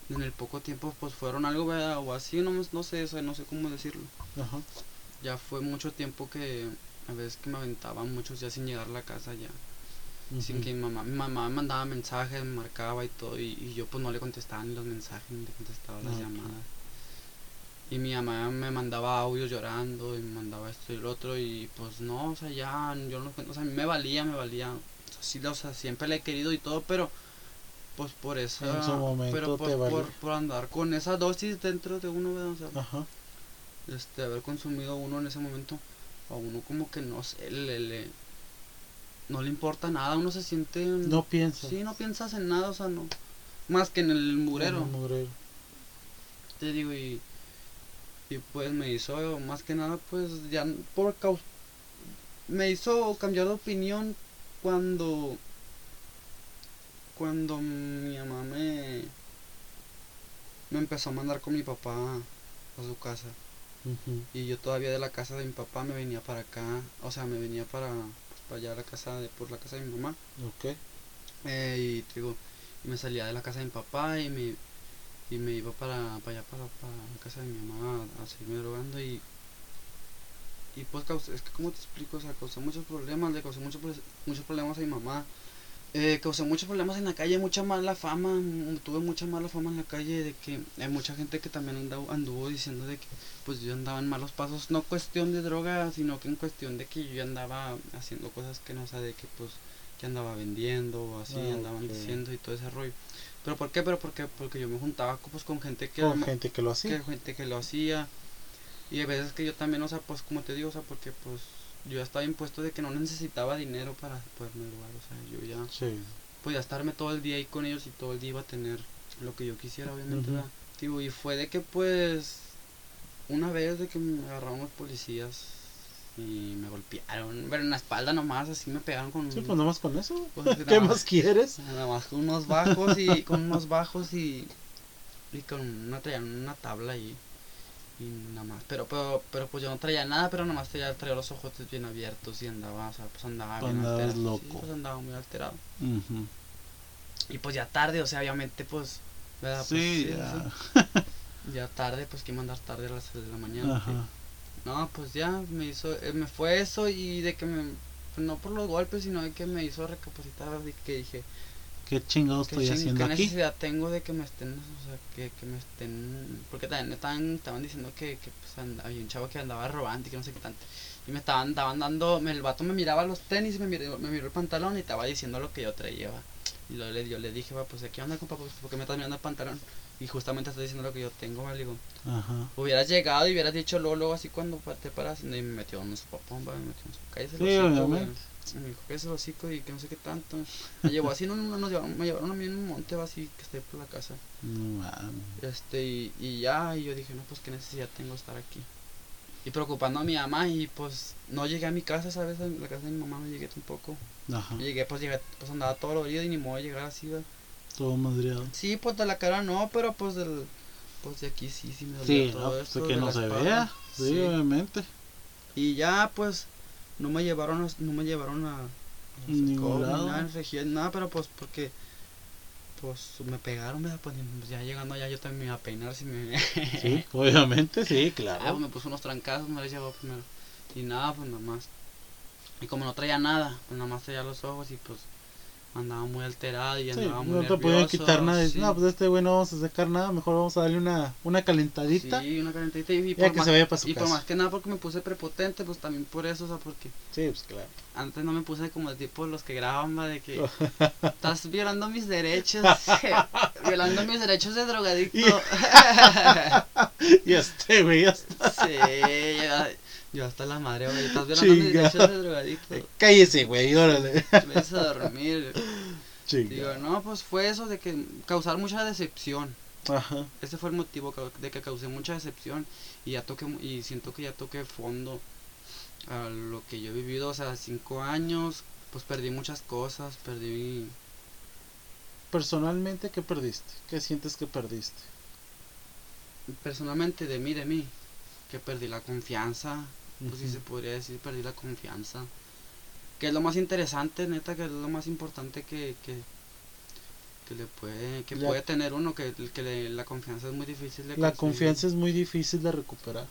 en el poco tiempo pues fueron algo, ¿verdad? O así, no, no sé, no sé cómo decirlo. Ajá. Ya fue mucho tiempo que a veces que me aventaban muchos días sin llegar a la casa ya. sin que mi mamá, mi mamá me mandaba mensajes, me marcaba y todo, y, y yo pues no le contestaba ni los mensajes, ni le contestaba las Ah, llamadas. Y mi mamá me mandaba audios llorando, y me mandaba esto y lo otro, y pues no, o sea, ya, yo no, o sea, a mí me valía, me valía, o sea, sí, o sea, siempre le he querido y todo, pero pues por eso, En su momento pero te pues, valió. por, por andar con esa dosis dentro de uno, ¿verdad? o sea, Ajá. este, haber consumido uno en ese momento, a uno como que no sé, le, le- no le importa nada, uno se siente... No pienso. Sí, no piensas en nada, o sea, no. Más que en el mugrero, En el mugrero. te digo, y... Y pues me hizo, más que nada, pues ya por causa... Me hizo cambiar de opinión cuando... Cuando mi mamá me... Me empezó a mandar con mi papá a su casa. Y yo todavía de la casa de mi papá me venía para acá, o sea, me venía para, pues, para allá a la casa de, por la casa de mi mamá. Ok. Eh, y te digo, me salía de la casa de mi papá y me, y me iba para, para allá, para, para la casa de mi mamá a, a seguirme drogando y, y pues es que como te explico, o sea, causé muchos problemas, le causé muchos, pues, muchos problemas a mi mamá, eh, causé muchos problemas en la calle, mucha mala fama, mm, tuve mucha mala fama en la calle de que hay mucha gente que también anduvo, anduvo diciendo de que pues yo andaba en malos pasos, no cuestión de droga, sino que en cuestión de que yo andaba haciendo cosas que no sé, de que pues que andaba vendiendo o así, Ah, andaban diciendo y todo ese rollo. ¿Pero por qué? Pero porque, porque yo me juntaba pues, con gente que... Con gente que lo hacía. Que gente que lo hacía. Y hay veces que yo también, o sea, pues como te digo, o sea, porque pues yo ya estaba impuesto de que no necesitaba dinero para poderme drogar. O sea, yo ya Sí. podía estarme todo el día ahí con ellos y todo el día iba a tener lo que yo quisiera, obviamente. Digo, y fue de que pues una vez de que me agarraron los policías y me golpearon, pero en la espalda nomás, así me pegaron con... Sí, pues nada más con eso. Pues, ¿Qué más quieres? Nada más con unos bajos y con unos bajos y, y con una una tabla y, y nada más. Pero, pero pero pues yo no traía nada, pero nada más traía, traía los ojos bien abiertos y andaba, o sea, pues andaba bien alterado. loco. Sí, pues andaba muy alterado. Y pues ya tarde, o sea, obviamente pues ¿verdad? Pues, Sí, sí, ya. sí. Ya tarde, pues que mandar tarde a las 6 de la mañana. No, pues ya me hizo, eh, me fue eso y de que me, pues, no por los golpes, sino de que me hizo recapacitar, de que dije, ¿Qué chingados ¿Qué, estoy ching- haciendo qué aquí? necesidad tengo de que me estén, o sea, que, que me estén, porque también estaban, estaban diciendo que, que pues, había un chavo que andaba robando y que no sé qué tanto, y me estaban, estaban dando, me- el vato me miraba los tenis, y me miró, me miró el pantalón y estaba diciendo lo que yo traía, va. y luego le, yo le dije, va, pues, ¿qué onda, compa? Pues, ¿por qué me estás mirando el pantalón? Y justamente estás diciendo lo que yo tengo, va, le digo, Ajá. hubieras llegado y hubieras dicho luego, luego así cuando te paras, y me metió unos popón, va, me metió unos cállese el Sí, me dijo que es el hocico y que no sé qué tanto. Me llevó así, no, no, nos llevaron, me llevaron a mí en un monte así que esté por la casa. No mames. Este, y, y ya, y yo dije, no, pues qué necesidad tengo de estar aquí. Y preocupando a mi mamá, y pues no llegué a mi casa, ¿sabes? A la casa de mi mamá no llegué tampoco. Ajá. Llegué, pues llegué, pues andaba todo dolorido y ni modo de llegar así. Todo madreado. Sí, pues de la cara no, pero pues del. Pues de aquí sí, sí me dolía Sí, todo no, pues, esto que de no se espalda. vea. Sí, Sí. obviamente. Y ya, pues, no me llevaron, a- no me llevaron a, a lado. nada, en región, nada, pero pues porque, pues, me pegaron, ¿verdad? Pues, pues, ya llegando allá yo también me iba a peinar si me... Sí, obviamente, sí, Ah, pues, claro. me puso unos trancazos, me los llevó primero. Y nada, pues nada más. Y como no traía nada, pues nada más traía los ojos y pues andaba muy alterado y Sí, andaba muy no te nervioso. podían quitar nada. Sí. No, pues este güey no vamos a sacar nada. Mejor vamos a darle una, una calentadita. Sí, una calentadita y, y Ya por que más, se vaya para su y por casa. más que nada porque me puse prepotente, pues también por eso, o sea, porque Sí, pues claro. Antes no me puse como el tipo de los que graban, va, de que estás violando mis derechos, violando mis derechos de drogadicto. y este güey ya está. sí, yo, yo hasta la madre, güey, estás Chinga. derechos de drogadicto. Cállese, güey, órale. Me vas a dormir. Digo, no, pues fue eso de que causar mucha decepción. Ajá. Ese fue el motivo de que causé mucha decepción y ya toqué y siento que ya toqué fondo a lo que yo he vivido, o sea, cinco años, pues perdí muchas cosas, perdí Personalmente, ¿qué perdiste? ¿Qué sientes que perdiste? personalmente de mí, de mí, que perdí la confianza, pues sí Ujú. se podría decir, perdí la confianza. Que es lo más interesante, neta, que es lo más importante que, que, que le puede, que puede tener uno, que, que le- la confianza es muy difícil de La conseguir. confianza es muy difícil de recuperar.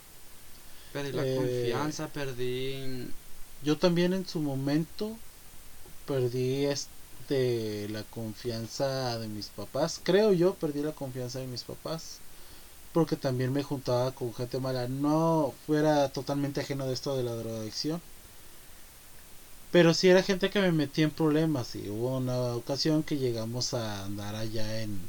Perdí la eh, confianza, perdí... Yo también en su momento perdí este la confianza de mis papás. Creo yo perdí la confianza de mis papás. Porque también me juntaba con gente mala. No fuera totalmente ajeno de esto de la drogadicción. Pero sí era gente que me metía en problemas. Y hubo una ocasión que llegamos a andar allá en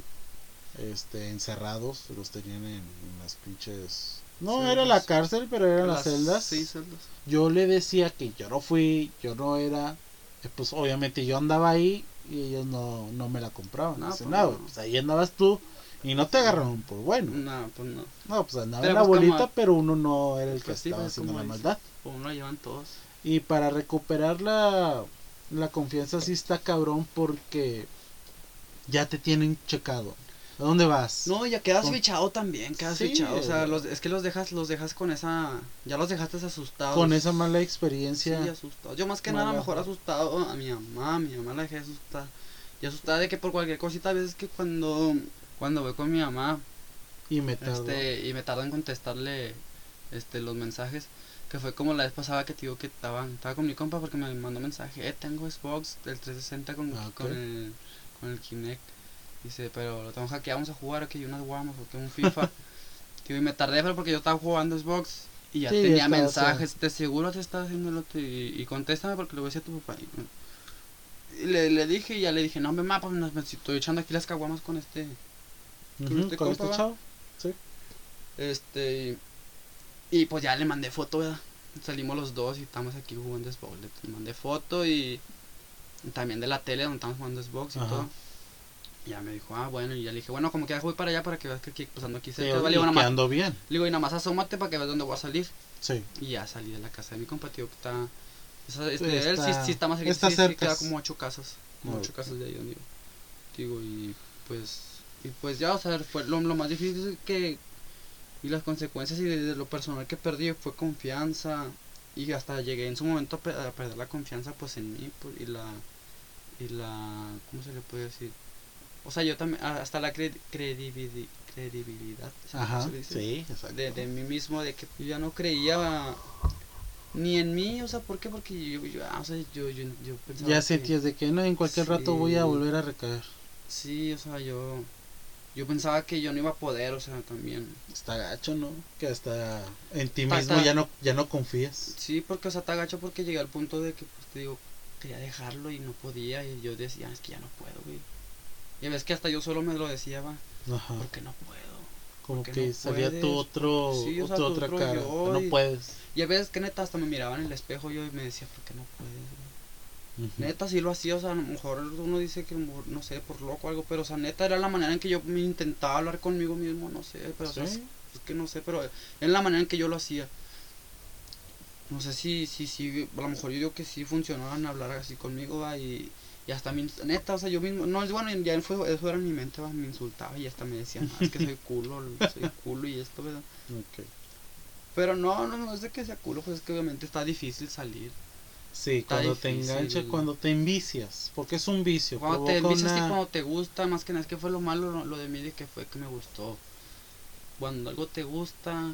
este encerrados. Los tenían en unas pinches. No era la cárcel, pero eran las, celdas Sí, celdas. yo le decía que yo no fui, yo no era, eh, pues obviamente yo andaba ahí y ellos no, no me la compraban. No, Dicen, pues no. pues ahí andabas tú y no te agarraron por bueno. No, pues no. No, pues andaba Pero en la pues bolita, pero uno no era el que Pues sí, estaba pues haciendo la maldad. Pues uno lo llevan todos. Y para recuperar la, la confianza sí está cabrón porque ya te tienen checado. ¿A dónde vas? No, ya quedas Con- fichado también, quedas Sí, fichado. O sea, los, es que los dejas, los dejas con esa. Ya los dejaste asustados. Con esa mala Sí, experiencia. asustados. Yo más que Mala. nada, mejor asustado a mi mamá. Mi mamá la dejé asustada. Y asustada de que por cualquier cosita, a veces que cuando. Cuando voy con mi mamá. y me tardó. Este, y me tardo en contestarle este los mensajes. Que fue como la vez pasada que te digo que estaba, estaba con mi compa porque me mandó mensaje. Eh, tengo Xbox del 360 con, Ah, ok. con, el, con el Kinect. Dice, pero lo tengo hackeado, vamos a jugar aquí unas guamos o que un FIFA. Y me tardé, pero porque yo estaba jugando Xbox. Y ya Sí, tenía mensajes, de seguro te estaba haciendo el otro y, y contéstame porque le voy a decir a tu papá. le, le dije y ya le dije, no, me mapa, me, me estoy echando aquí las caguamas con este. Ujú, este con este chavo. Sí. Este. Y, pues ya le mandé foto, ¿verdad? Salimos los dos y estamos aquí jugando Xbox. Le mandé foto y. También de la tele donde estamos jugando Xbox y Ajá. todo. Y ya me dijo, ah, bueno, y ya le dije, bueno, como que ya voy para allá para que veas que aquí pasando aquí Sí, cerca. y Le digo, nada más- bien. le digo, y nada más asómate para que veas dónde voy a salir. Sí. Y ya salí de la casa de mi compa, tío, que está. esa- este, Sí, él sí, está- sí está más cerca, está sí, sí cerca. queda como ocho casas. Como ocho casas de ahí donde yo. Digo, y pues. Y pues ya, o sea, fue lo, lo más difícil que. Y las consecuencias y de, de lo personal que perdí fue confianza. Y hasta llegué en su momento a, pe- a perder la confianza, pues en mí. pues, y la. Y la. ¿Cómo se le puede decir? O sea, yo también. Hasta la cre- credibili- credibilidad. ¿sí? Ajá. Sí, exacto. de, de mí mismo, de que yo ya no creía ni en mí, o sea, ¿por qué? Porque yo, yo, ah, o sea, yo, yo, yo pensaba Ya sentías de que no, en cualquier rato voy a volver a recaer. Sí, o sea, yo, yo pensaba que yo no iba a poder, o sea, también. Está gacho, ¿no? Que hasta en ti Está- mismo está- ya no ya no confías. Sí, porque, o sea, te agacho porque llegué al punto de que, pues, te digo, quería dejarlo y no podía, y yo decía, "Ah, es que ya no puedo, güey. Y ves que hasta yo solo me lo decía, va, Ajá. porque no puedo. Como que no salía tu otro, Sí, o sea, otro- tu otra otro cara. yo no y- puedes. Y a veces que neta hasta me miraba en el espejo yo y me decía, ¿por qué no puedes, güey? Neta, sí lo hacía, o sea, a lo mejor uno dice que, no sé, por loco o algo, pero, o sea, neta era la manera en que yo me intentaba hablar conmigo mismo, no sé, pero, o sea, Sí. es que no sé, pero es la manera en que yo lo hacía. No sé si, si, si, a lo mejor yo digo que sí funcionaban hablar así conmigo, va, y, y hasta mi, neta, o sea, yo mismo, no, es bueno, ya fue, eso era en mi mente, va, me insultaba y hasta me decían, "Ah, es que soy culo, soy culo y esto, ¿verdad? Ok. Pero no, no, no es de que sea culo, pues es que obviamente está difícil salir. Sí, Está cuando te difícil. engancha, cuando te envicias, porque es un vicio. Cuando te envicias y cuando te gusta, más que nada es que fue lo malo lo, lo de mí de que fue que me gustó. Cuando algo te gusta,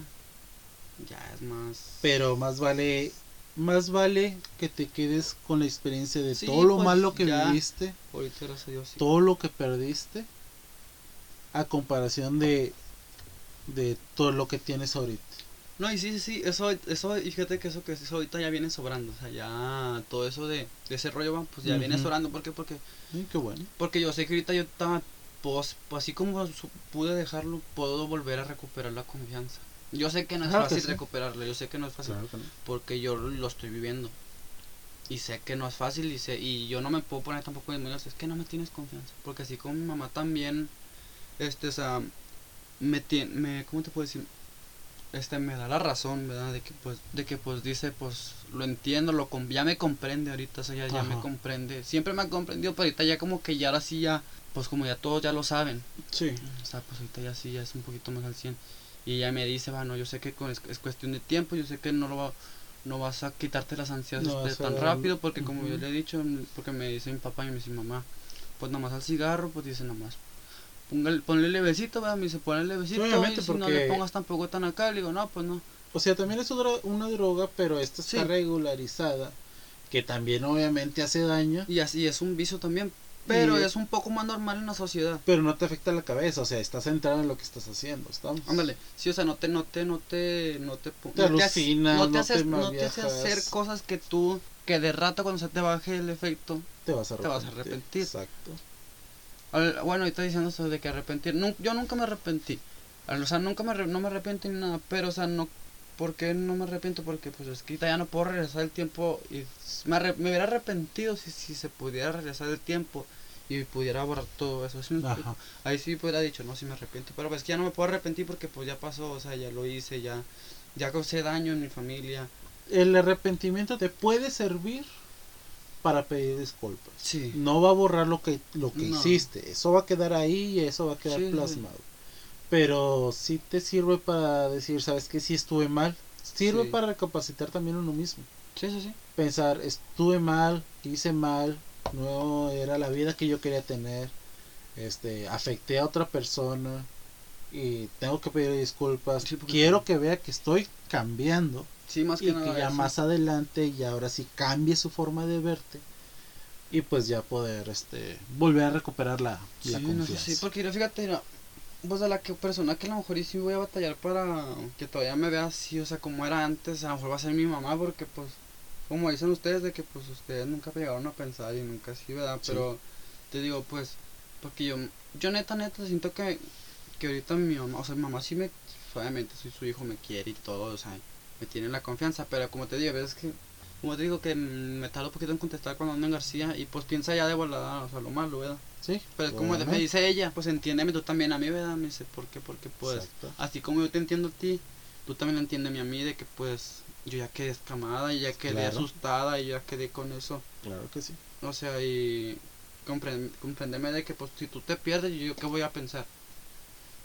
ya es más. Pero más vale, más vale que te quedes con la experiencia de Sí, todo lo pues, malo que ya. viviste, Ahorita gracias a Dios sí. todo lo que perdiste, a comparación de, de todo lo que tienes ahorita. No, y sí, sí, sí, eso, eso, fíjate que eso que eso ahorita ya viene sobrando, o sea, ya todo eso de, de ese rollo, va, pues ya viene sobrando, ¿por qué? Porque, Ay, qué bueno. porque yo sé que ahorita yo estaba, pues, pues así como pude dejarlo, puedo volver a recuperar la confianza. Yo sé que no es Claro fácil sí. recuperarla, yo sé que no es fácil, Claro que no. porque yo lo estoy viviendo. Y sé que no es fácil y sé, y yo no me puedo poner tampoco de muy es que no me tienes confianza, porque así como mi mamá también este o sea, me tiene me ¿cómo te puedo decir? Este me da la razón, ¿verdad? De que pues de que pues dice, pues lo entiendo, lo com- ya me comprende ahorita, o sea, ya, ya me comprende. Siempre me ha comprendido, pero ahorita ya como que ya ahora sí ya pues como ya todos ya lo saben. Sí. O sea, pues ahorita ya sí, ya es un poquito más al 100. Y ella me dice, bueno, yo sé que con- es, es cuestión de tiempo, yo sé que no lo va, no vas a quitarte las ansias No de vas a tan rápido, porque como yo le he dicho, porque me dice mi papá y me dice mi mamá, pues nomás al cigarro, pues dice nomás. Ponle levecito, ¿verdad? Me dice, ponle levecito, obviamente, y si no porque- le pongas tampoco tan acá, le digo, no, pues no. O sea, también es una droga, pero esta está Sí. regularizada, que también obviamente hace daño, Y así es un vicio también, pero Y- es un poco más normal en la sociedad. pero no te afecta la cabeza, o sea, estás centrado en lo que estás haciendo, ¿estamos? Ándale, sí, o sea, no te, no te, no te, no te, Te no alucinas, no te no haces, no te hace hacer cosas que tú, que de rato cuando se te baje el efecto, Te vas a te vas a arrepentir. Exacto. Bueno, ahorita diciendo eso de que arrepentir, nu- yo nunca me arrepentí, o sea, nunca me, no me arrepiento ni nada, pero, o sea, no, ¿por qué no me arrepiento? Porque, pues, es que ahorita ya no puedo regresar el tiempo, y me, arre- me hubiera arrepentido si, si se pudiera regresar el tiempo y pudiera borrar todo eso. Ahí sí hubiera dicho, no, sí me arrepiento. Pero pues que ya no me puedo arrepentir porque pues ya pasó, o sea, ya lo hice, ya, ya causé daño en mi familia. El arrepentimiento te puede servir para pedir disculpas. Sí. No va a borrar lo que, lo que No. hiciste. Eso va a quedar ahí y eso va a quedar Sí, sí, sí. plasmado. Pero sí te sirve para decir, ¿sabes qué? Si estuve mal. Sirve Sí. para recapacitar también uno mismo. Sí, sí, sí. Pensar, estuve mal, hice mal, no era la vida que yo quería tener. Este, afecté a otra persona y tengo que pedir disculpas. Sí, Quiero que vea que estoy cambiando Sí, más que y nada. que ya eso. más adelante y ahora sí cambie su forma de verte y pues ya poder este volver a recuperar la, la no confianza. sí, porque mira, fíjate, mira, pues a la que persona que a lo mejor y sí voy a batallar para que todavía me vea así, o sea, como era antes, a lo mejor va a ser mi mamá porque pues como dicen ustedes de que pues ustedes nunca llegaron a pensar y nunca sí, ¿verdad? Sí. Pero te digo, pues, porque yo, yo neta, neta, siento que, que ahorita mi mamá, o sea, mi mamá sí me, obviamente soy su hijo, me quiere y todo, o sea, me tiene la confianza, pero como te digo, veces que, como te digo, que me tardo un poquito en contestar cuando ando en García y pues piensa ya de volada, o sea, lo malo, ¿verdad? Sí. Pero es como me dice ella, pues entiéndeme tú también a mí, ¿verdad? Me dice, ¿por qué? Porque pues, Exacto. así como yo te entiendo a ti, tú también entiéndeme a mí de que pues yo ya quedé escamada y ya quedé Claro. asustada y ya quedé con eso. Claro que sí. O sea, y compréndeme de que pues si tú te pierdes, yo qué voy a pensar.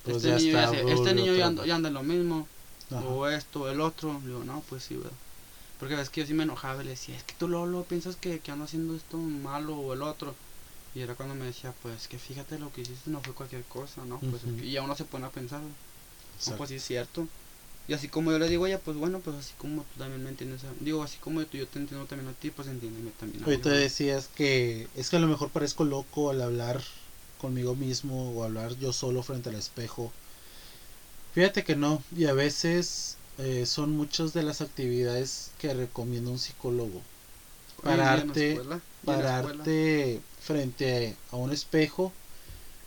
Pues este niño, ya, este niño ya, vez. ya anda en lo mismo, Ajá. o esto, el otro. Digo, no, pues sí, ¿verdad? Porque ves que yo sí me enojaba y le decía, es que tú Lolo piensas que, que ando haciendo esto malo o el otro. Y era cuando me decía, pues que fíjate lo que hiciste no fue cualquier cosa, ¿no? Pues, y ya uno se pone a pensar, ¿no? Pues sí es cierto. Y así como yo le digo a ella, pues bueno, pues así como tú también me entiendes, a- digo, así como yo, yo te entiendo también a ti, pues entiéndeme también a. Ahorita ¿verdad? decías que es que a lo mejor parezco loco al hablar conmigo mismo o hablar yo solo frente al espejo. Fíjate que no, y a veces eh, son muchas de las actividades que recomienda un psicólogo. Pararte- escuela. Pararte frente a un espejo,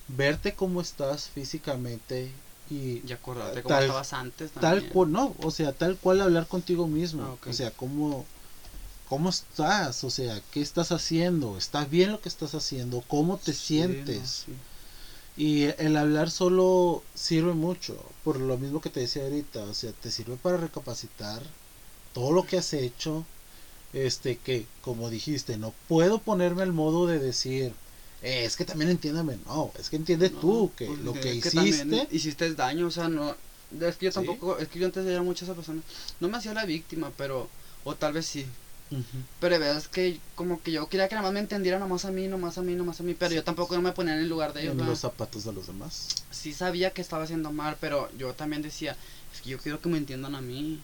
verte cómo estás físicamente y Y acordarte cómo Tal- estabas antes tal cual, no, o sea, tal cual hablar contigo mismo, Ah, o sea, cómo, cómo estás, o sea, qué estás haciendo, está bien lo que estás haciendo, cómo te Sí, no, sientes, sí. Y el hablar solo sirve mucho, por lo mismo que te decía ahorita, o sea, te sirve para recapacitar todo lo que has hecho, este, que, como dijiste, no puedo ponerme al modo de decir, "Eh, es que también entiéndame, no, es que entiende No, tú que lo es que hiciste, hiciste daño, o sea, no. Es que yo Sí. tampoco, es que yo antes era muchas personas. No me hacía la víctima, pero. O tal vez sí. Pero es que como que yo quería que nada más me entendieran nomás a mí, nomás a mí, nomás a mí. Pero yo tampoco no me ponía en el lugar de ellos. en los zapatos de los demás. sí sabía que estaba haciendo mal, pero yo también decía, es que yo quiero que me entiendan a mí.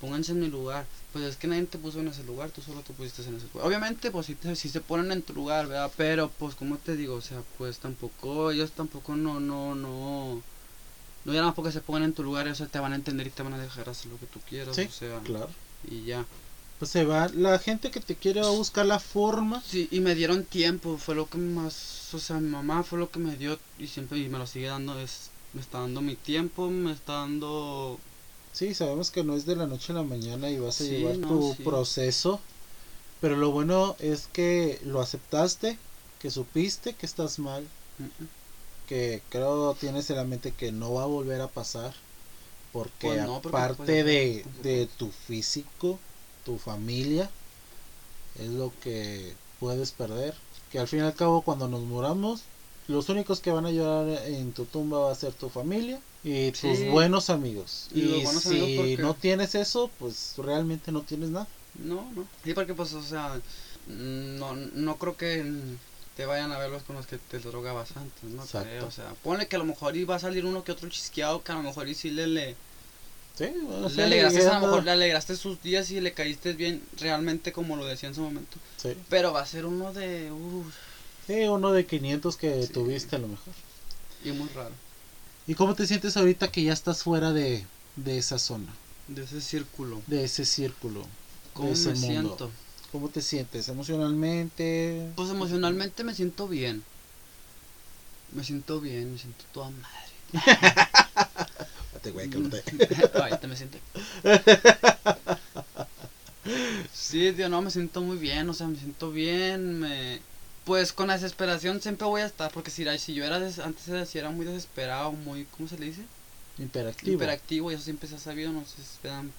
Pónganse en mi lugar. Pues es que nadie te puso en ese lugar, tú solo te pusiste en ese lugar. Obviamente, pues sí, te- sí se ponen en tu lugar, ¿verdad? Pero, pues, como te digo, o sea, pues tampoco, ellos tampoco no, no, no. No ya nada más porque se pongan en tu lugar, ellos te van a entender y te van a dejar hacer lo que tú quieras, Sí, o sea, Claro. y ya. Pues se va, la gente que te quiere va a buscar la forma. Sí, y me dieron tiempo, fue lo que más, o sea, mi mamá fue lo que me dio y siempre, y me lo sigue dando, es, me está dando mi tiempo, me está dando Sí, sabemos que no es de la noche a la mañana y vas a Sí, llevar no, tu sí. proceso. Pero lo bueno es que lo aceptaste, que supiste que estás mal, que creo tienes en la mente que no va a volver a pasar. Porque Pues no, porque, aparte pues, de, de tu físico, tu familia, es lo que puedes perder. Que al fin y al cabo cuando nos muramos, los únicos que van a llorar en tu tumba va a ser tu familia y tus buenos amigos. Y amigos si porque- no tienes eso, pues realmente no tienes nada. No, no. Sí, porque pues, o sea, no, no creo que te vayan a ver los con los que te drogabas antes, no creo, o sea, ponle que a lo mejor iba a salir uno que otro chisqueado, que a lo mejor y sí le, le, Sí, o le alegraste, a lo mejor le alegraste sus días y le caíste bien, realmente como lo decía en su momento, sí. pero va a ser uno de, uff, Sí, uno de 500 que Sí. tuviste a lo mejor. y muy raro, ¿Y cómo te sientes ahorita que ya estás fuera de, de esa zona, de ese círculo, de ese círculo? ¿cómo me mundo? siento? ¿Cómo te sientes emocionalmente? Pues emocionalmente me siento bien, me siento bien, me siento toda madre. Espérate, güey, Mm. cálmate. Ahorita me siento. Sí, tío, no, me siento muy bien, o sea, me siento bien, me... Pues con la desesperación siempre voy a estar, porque si, si yo era, des- antes era, si era muy desesperado, muy, ¿cómo se le dice? Imperactivo. Hiperactivo, y eso siempre se ha sabido, no sé esperan,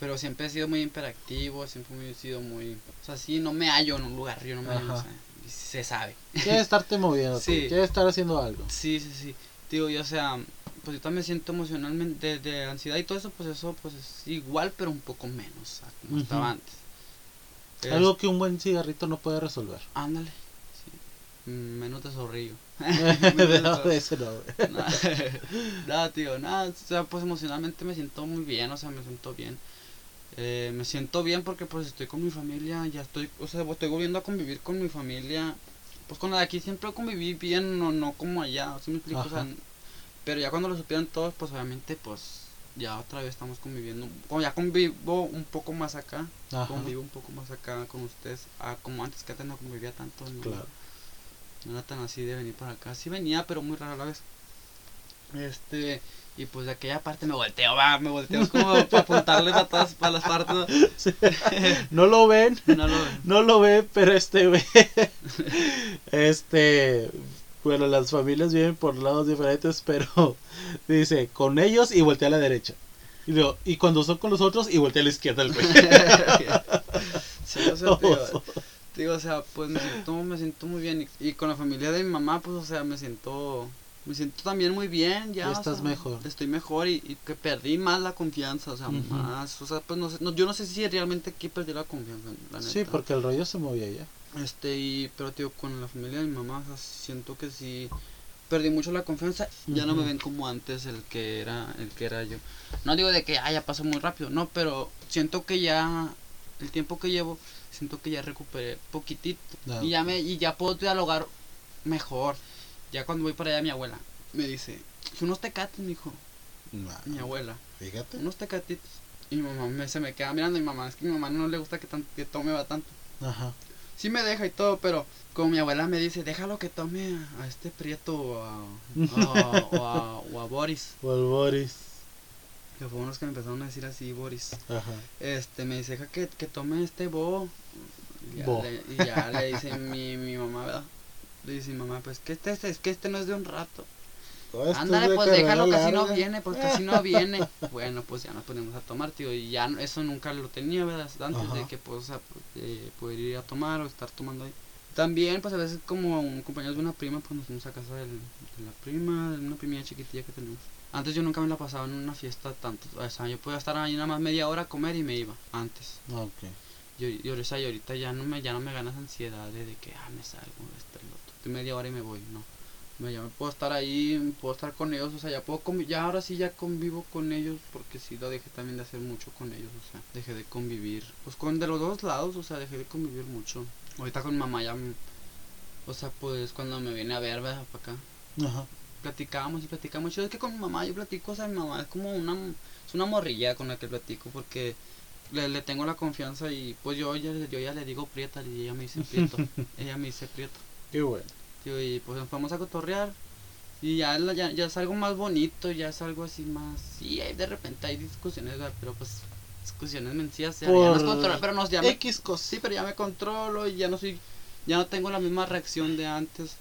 pero siempre he sido muy hiperactivo, siempre he sido muy... O sea, sí, no me hallo en un lugar, yo no me hallo, o sea, se sabe. Quieres estarte moviendo, Sí. quieres estar haciendo algo. Sí, sí, sí. Digo, yo, o sea, pues yo también me siento emocionalmente de, de ansiedad y todo eso, pues eso pues es igual, pero un poco menos a como estaba antes. Es- Algo que un buen cigarrito no puede resolver. Ándale. Sí. Mm, Menos de zorrillo. no, de ese no, güey. nada, tío, nada, o sea, pues emocionalmente me siento muy bien, o sea, me siento bien. Eh, me siento bien porque pues estoy con mi familia, ya estoy, o sea, estoy volviendo a convivir con mi familia. Pues con la de aquí siempre conviví bien, no, no como allá, ¿sí me explico? O sea. Pero ya cuando lo supieron todos, pues obviamente, pues ya otra vez estamos conviviendo. Como ya convivo un poco más acá, Ajá. convivo un poco más acá con ustedes, ah, como antes que antes no convivía tanto. No, Claro. no era tan así de venir para acá. Sí venía, pero muy rara la vez. Este, y pues de aquella parte me volteo, va, me volteo como para apuntarle para todas para las partes. ¿no? No lo ven, No lo no lo ve, pero este ve. Este, bueno, las familias viven por lados diferentes, pero dice, con ellos y voltea a la derecha. Y, digo, y cuando son con los otros y voltea a la izquierda el güey. Sí, o sea, te digo, o sea, pues me siento, me siento muy bien. Y, y con la familia de mi mamá, pues, o sea, me siento, me siento también muy bien. Ya, o estás sea, mejor. Estoy mejor y, y que perdí más la confianza, o sea, más. O sea, pues no sé, no, yo no sé si realmente aquí perdí la confianza, la neta. Sí, porque el rollo se movía ya. Este, y, pero, tío, con la familia de mi mamá, o sea, siento que sí perdí mucho la confianza. Ya no me ven como antes el que era, el que era yo. No digo de que, ah, ya pasó muy rápido, no, pero siento que ya, el tiempo que llevo, siento que ya recuperé poquitito. Y ya me, y ya puedo dialogar mejor. Ya cuando voy para allá mi abuela me dice, unos tecates, mijo, Nah, mi abuela, Fíjate. unos tecatitos. Y mi mamá me, se me queda mirando, mi mamá, es que mi mamá no le gusta que, tan- que tome va tanto. Ajá. Sí me deja y todo, pero como mi abuela me dice, déjalo que tome a, a este prieto o a, o, a, o a Boris. O el Boris. Que fueron los que me empezaron a decir así, Boris. Ajá. Este, me dice, deja que, que tome este bo. Y ya, Bo. Le, y ya le dice mi, mi mamá, ¿verdad? Le dice mi mamá, pues que este, este, es que este no es de un rato. Ándale, pues déjalo, casi no viene, pues casi no viene. Bueno, pues ya nos ponemos a tomar, tío. Y ya eso nunca lo tenía, ¿verdad? Antes de que, pues, o sea, pues, de poder ir a tomar o estar tomando ahí. También, pues a veces como un compañero de una prima, pues nos fuimos a casa del- de la prima, de una primilla chiquitilla que tenemos. Antes yo nunca me la pasaba en una fiesta tanto. O sea, yo podía estar ahí nada más media hora a comer y me iba. Antes. Ok. Yo, y ahorita, y ahorita ya no me ya no me ganas ansiedad de, de que ah me salgo esto y lo otro. Media hora y me voy, no. Me, ya me puedo estar ahí, puedo estar con ellos, o sea, ya puedo ya ahora sí ya convivo con ellos porque sí lo dejé también de hacer mucho con ellos, o sea, dejé de convivir, pues con de los dos lados, o sea, dejé de convivir mucho. Ahorita con mamá ya me- o sea, pues cuando me viene a ver, ¿verdad? Para acá Ajá. platicamos y platicamos. Yo es que con mi mamá yo platico, o sea, mi mamá es como una, es una morrilla con la que platico porque le, le tengo la confianza y pues yo ya, yo ya le digo prieta y ella me dice prieto. ella me dice prieto. Qué bueno. Y pues nos vamos a cotorrear y ya, ya, ya es algo más bonito, ya es algo así más... Sí, hay, de repente hay discusiones, pero pues discusiones mencías, ya, ya nos Por controla- pero nos ya me- X cosas. sí, pero ya me controlo y ya no soy, ya no tengo la misma reacción de antes.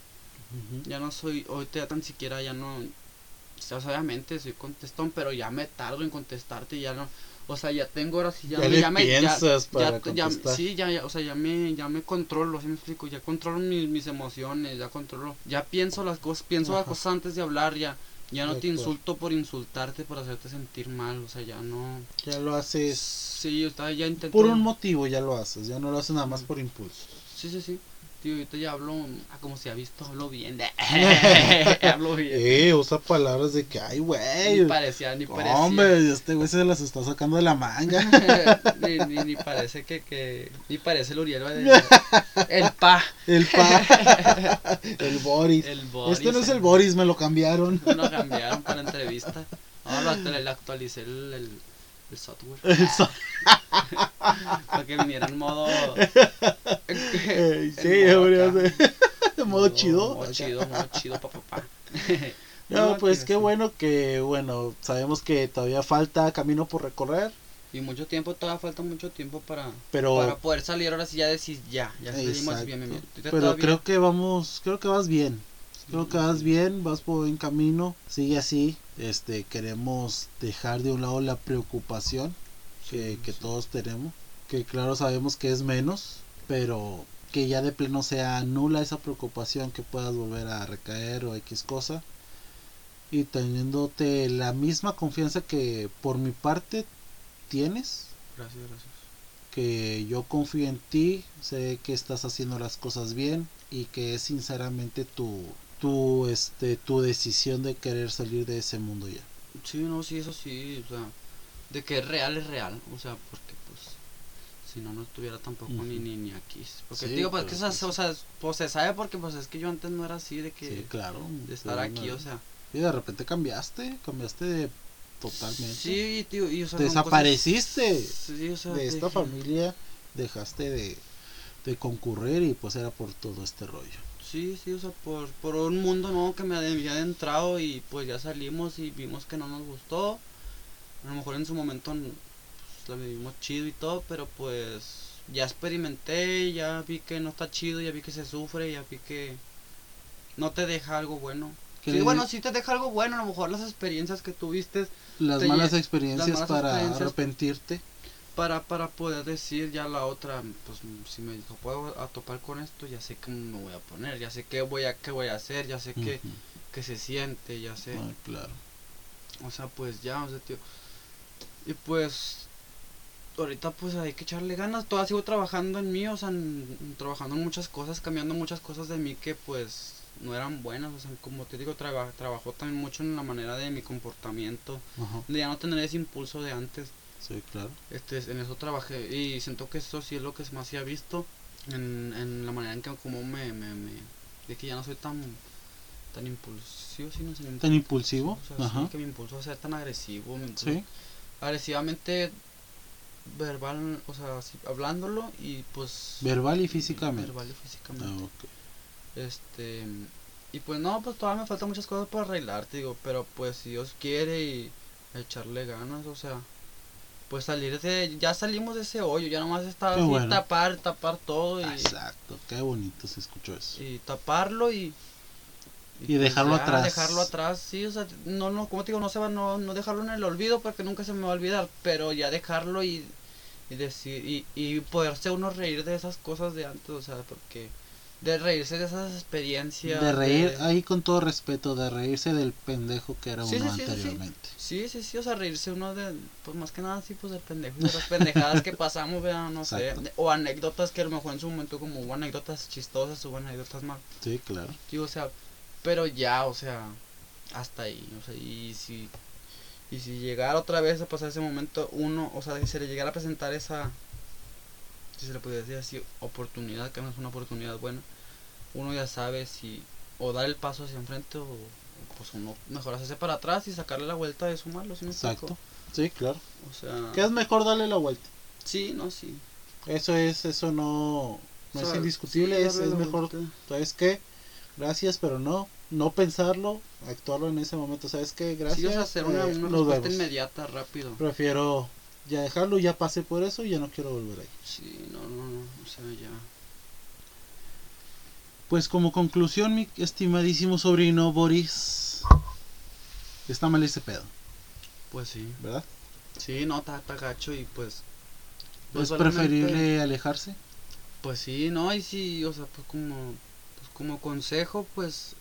Ya no soy, ahorita ya tan siquiera ya no, o sea, obviamente soy contestón, pero ya me tardo en contestarte, ya no, o sea, ya tengo ahora sí, ya, Ya me- ya me, ya- piensas para ya, ya- sí, ya, ya, o sea, ya me, ya me controlo, así me explico, ya controlo mis, mis emociones, ya controlo, ya pienso las cosas, pienso las cosas antes de hablar, ya, ya no De te acuerdo. insulto por insultarte, por hacerte sentir mal, o sea, ya no, Ya lo haces sí, yo estaba, ya intento, por un motivo, ya lo haces. Ya no lo haces nada más por impulso. sí, sí, sí, tío, ahorita ya hablo, ah, como se ha visto, hablo bien, hablo bien. Eh, usa palabras de que, ay, Ni güey. parecía, ni parecía. Hombre, este güey se las está sacando de la manga. ni, ni, ni parece que, que. Ni parece el Uriel. ¿vale? El pa. El pa. el Boris. El Boris. Este no es el Boris, me lo cambiaron. Lo cambiaron para entrevista. Ahora lo, le actualicé el, el, el software. El so- Para que viniera en modo. Sí, en modo de modo chido. Modo chido, modo chido, pa, pa, pa. No, pues qué bueno que, bueno, sabemos que todavía falta camino por recorrer, Y mucho tiempo, todavía falta mucho tiempo para, pero para poder salir. Ahora sí ya decís ya. Ya salimos bien, bien, pero creo que vamos, creo que vas bien. Creo que vas bien, vas por buen camino, sigue así. Este, queremos dejar de un lado la preocupación que, todos tenemos, que claro sabemos que es menos, pero que ya de pleno sea nula esa preocupación que puedas volver a recaer o X cosa. Y teniéndote la misma confianza que por mi parte tienes, Gracias, gracias. que yo confío en ti, sé que estás haciendo las cosas bien y que es sinceramente tu tu este tu decisión de querer salir de ese mundo ya. Sí, no, sí, eso sí, o sea, de que es real es real, o sea, porque pues si no no estuviera tampoco ni, Ujú. ni ni aquí, porque Sí, digo, pues que esas, pues- o sea, pues se sabe porque pues es que yo antes no era así de que Sí, claro. de estar de aquí, o sea, Y de repente cambiaste, cambiaste de totalmente. Sí, tío, y o sea, Desapareciste cosas- sí, o sea, de esta dije- familia, dejaste de, de concurrir y pues era por todo este rollo. Sí, sí, o sea, por, por un mundo nuevo que me había adentrado y pues ya salimos y vimos que no nos gustó. A lo mejor en su momento pues, la vivimos chido y todo, pero pues ya experimenté, ya vi que no está chido, ya vi que se sufre, ya vi que no te deja algo bueno. Sí, bueno, sí te deja algo bueno, a lo mejor las experiencias que tuviste Las malas experiencias las malas para experiencias. arrepentirte. Para, para poder decir ya la otra, pues si me puedo a topar con esto, ya sé cómo me voy a poner, ya sé qué voy a, qué voy a hacer, ya sé qué, qué se siente, ya sé. Ay, claro. O sea, pues ya, o sea, tío. Y pues, ahorita pues hay que echarle ganas. Todavía sigo trabajando en mí, o sea, en- trabajando en muchas cosas, cambiando muchas cosas de mí que pues no eran buenas. O sea, como te digo, traba, trabajó también mucho en la manera de mi comportamiento, de ya no tener ese impulso de antes. Sí, claro. Este, en eso trabajé y siento que eso sí es lo que más se ha visto en, en la manera en que como me, me, me- de que ya no soy tan tan impulsivo, sino sin Tan impulsivo. o sea, sí, Ajá. que me impulso a ser tan agresivo, me Sí. agresivamente verbal, o sea, hablándolo y pues Verbal y físicamente. verbal y Ah, físicamente. ok. Este y pues no, pues todavía me faltan muchas cosas por arreglar, te digo, pero pues si Dios quiere y echarle ganas, o sea, pues salir de ya salimos de ese hoyo, ya nomás está así bueno. tapar, tapar todo y, Exacto. Qué bonito se escuchó eso. y taparlo y Y dejarlo ya atrás. Dejarlo atrás, sí, o sea, no, no, como te digo, no se va, no, no dejarlo en el olvido porque nunca se me va a olvidar, pero ya dejarlo y, y decir, y, y poderse uno reír de esas cosas de antes, o sea, porque de reírse de esas experiencias. De reír, ahí con todo respeto, de reírse del pendejo que era Sí, uno sí, sí, anteriormente. Sí, sí, sí, o sea, reírse uno de, pues más que nada, sí, pues del pendejo, de las pendejadas que pasamos, ¿verdad? no sé, Exacto. o anécdotas que a lo mejor en su momento como hubo anécdotas chistosas, hubo anécdotas más, Sí, claro. O sea, pero ya, o sea, hasta ahí, o sea, y si y si llegara otra vez a pasar ese momento, uno, o sea, si se le llegara a presentar esa si se le puede decir así, oportunidad, que no es una oportunidad buena, uno ya sabe si o dar el paso hacia enfrente o, pues uno mejor hacerse para atrás y sacarle la vuelta de su malo, ¿sí me explico? Exacto. Sí, claro. O sea, Que es mejor darle la vuelta. sí, no, sí. Eso es, eso no, no O es sea, indiscutible, sí, es, es mejor. ¿sabes qué? Gracias, pero no, no pensarlo, actuarlo en ese momento, ¿sabes qué? Gracias. Sí, o sea, hacer una, eh, una respuesta inmediata, rápido. Prefiero ya dejarlo, ya pasé por eso y ya no quiero volver ahí. Sí, no, no, no, o sea, ya. Pues como conclusión, mi estimadísimo sobrino Boris, está mal ese pedo, Pues sí. ¿verdad? Sí, no, está, gacho y pues... Es solamente- preferible alejarse. Pues sí, no, y sí, o sea, pues como, pues como consejo, pues,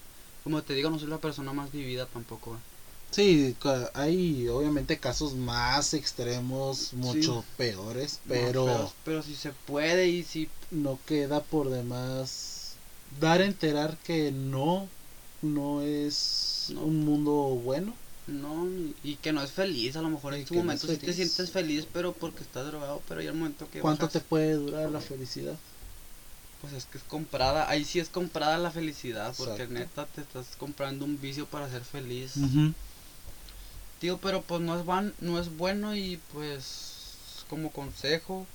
como te digo, no soy la persona más vivida tampoco. Sí, hay obviamente casos más extremos, mucho peores, pero, pero si se puede y si... no queda por demás dar a enterar que no, no es No. un mundo bueno. No, y- que no es feliz, a lo mejor en no momento es sí te sientes feliz, pero porque estás drogado, pero ya el momento que ¿Cuánto te bajas, puede durar la felicidad? Pues es que es comprada, ahí sí es comprada la felicidad, porque Exacto. neta te estás comprando un vicio para ser feliz. Ujú. Tío, pero pues no es van, no es bueno y pues como consejo,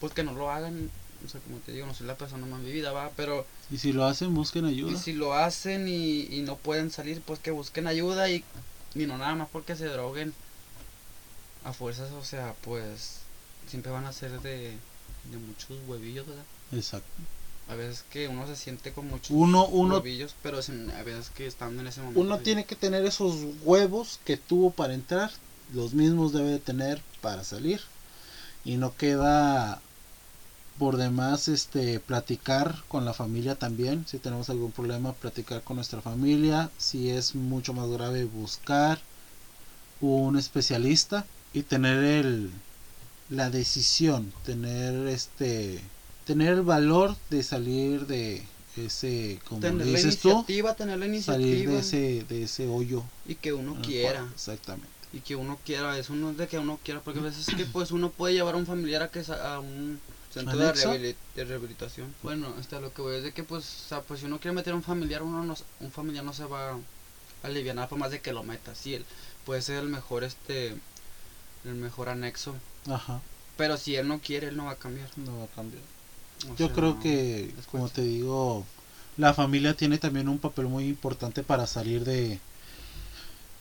pues que no lo hagan. O sea, como te digo, no soy la persona más vivida, va, pero Y si lo hacen, busquen ayuda. y si lo hacen y, y no pueden salir, pues que busquen ayuda y, y no nada más porque se droguen a fuerzas, o sea, pues siempre van a ser de, de muchos huevillos, ¿verdad? Exacto. A veces que uno se siente con muchos Uno- uno- huevillos, pero a veces que estando en ese momento. Uno tiene que tener esos huevos que tuvo para entrar, los mismos debe de tener para salir. Y no queda por demás este platicar con la familia también, si tenemos algún problema, platicar con nuestra familia, si es mucho más grave buscar un especialista y tener el la decisión, tener este tener el valor de salir de ese como tener la dices tú, iniciativa, tener la salir de ese de ese hoyo. Y que uno quiera. cual- exactamente. Y que uno quiera, eso no es de que uno quiera, porque a veces que pues uno puede llevar a un familiar a que a un de, rehabilitación. Bueno, este lo que voy es de que pues, o sea, pues si uno quiere meter a un familiar, uno no, un familiar no se va a aliviar nada por más de que lo meta. Si él, puede ser el mejor este el mejor anexo. Ajá. Pero si él no quiere, él no va a cambiar. No va a cambiar. O Yo sea, creo no, que, como te digo, la familia tiene también un papel muy importante para salir de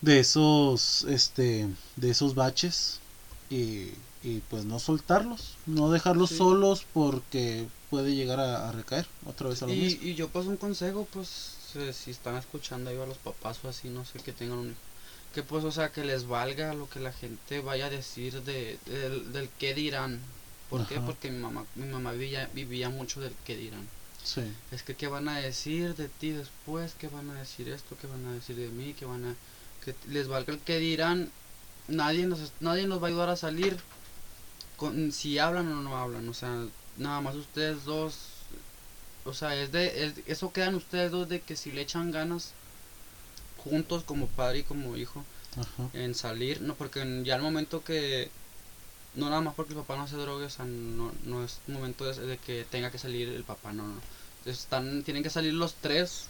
de esos este de esos baches y, y pues no soltarlos, no dejarlos Sí. solos porque puede llegar a, a recaer otra vez a lo Y, mismo. y yo pues un consejo, pues si están escuchando ahí a los papás o así, no sé, que tengan un hijo, que pues o sea, que les valga lo que la gente vaya a decir de, del, del qué dirán. ¿Por qué? Porque mi mamá, mi mamá vivía, vivía mucho del qué dirán. Sí, Es que qué van a decir de ti después, qué van a decir esto, qué van a decir de mí, qué van a... que les valga el que dirán. Nadie nos, nadie nos va a ayudar a salir con, si hablan o no hablan. O sea, nada más ustedes dos. O sea, es de, es- eso quedan ustedes dos de que si le echan ganas juntos como padre y como hijo ajá. en salir, no porque ya el momento que no nada más porque el papá no se drogue, o sea, no, no es momento de, de que tenga que salir el papá, no, no. Están, tienen que salir los tres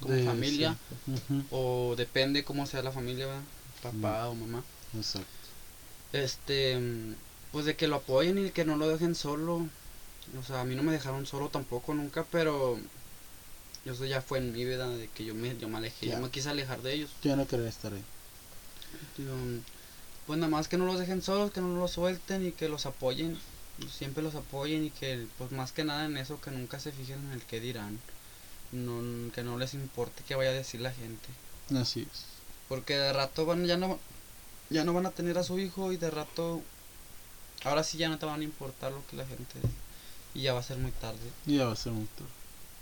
como De- familia sí. O depende cómo sea la familia, ¿verdad? papá o mamá. Exacto. Este, mm, pues de que lo apoyen y que no lo dejen solo. O sea, a mí no me dejaron solo tampoco nunca, pero eso ya fue en mi vida de que yo me, yo me alejé, yo me quise alejar de ellos. Ya no quería estar ahí. Pues nada más que no los dejen solos, que no los suelten y que los apoyen, siempre los apoyen y que pues más que nada en eso que nunca se fijen en el que dirán, no, que no les importe qué vaya a decir la gente, Así es. porque de rato van ya no ya no van a tener a su hijo y de rato ahora sí ya no te van a importar lo que la gente y ya va a ser muy tarde Y ya va a ser un tour.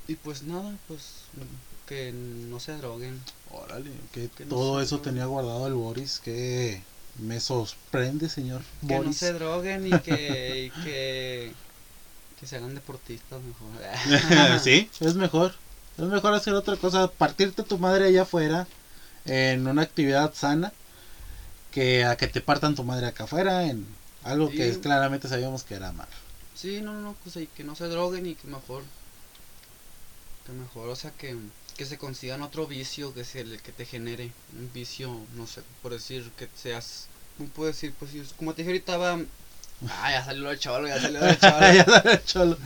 y pues nada pues que no se droguen Órale, que todo eso droguen. tenía guardado el Boris, que me sorprende, señor que no se droguen y que, y que que se hagan deportistas mejor. sí, es mejor. Es mejor hacer otra cosa, partirte tu madre allá afuera en una actividad sana que a que te partan tu madre acá afuera en algo que es, claramente sabíamos que era mal. Sí, no, no, pues y que no se droguen y que mejor que mejor, o sea, que que se consigan otro vicio que sea el que te genere un vicio, no sé, por decir que seas ¿cómo puedo decir? Pues como te dije ahorita va Ah, ya salió el chaval, ya salió el chaval. Ya sabes, cholo.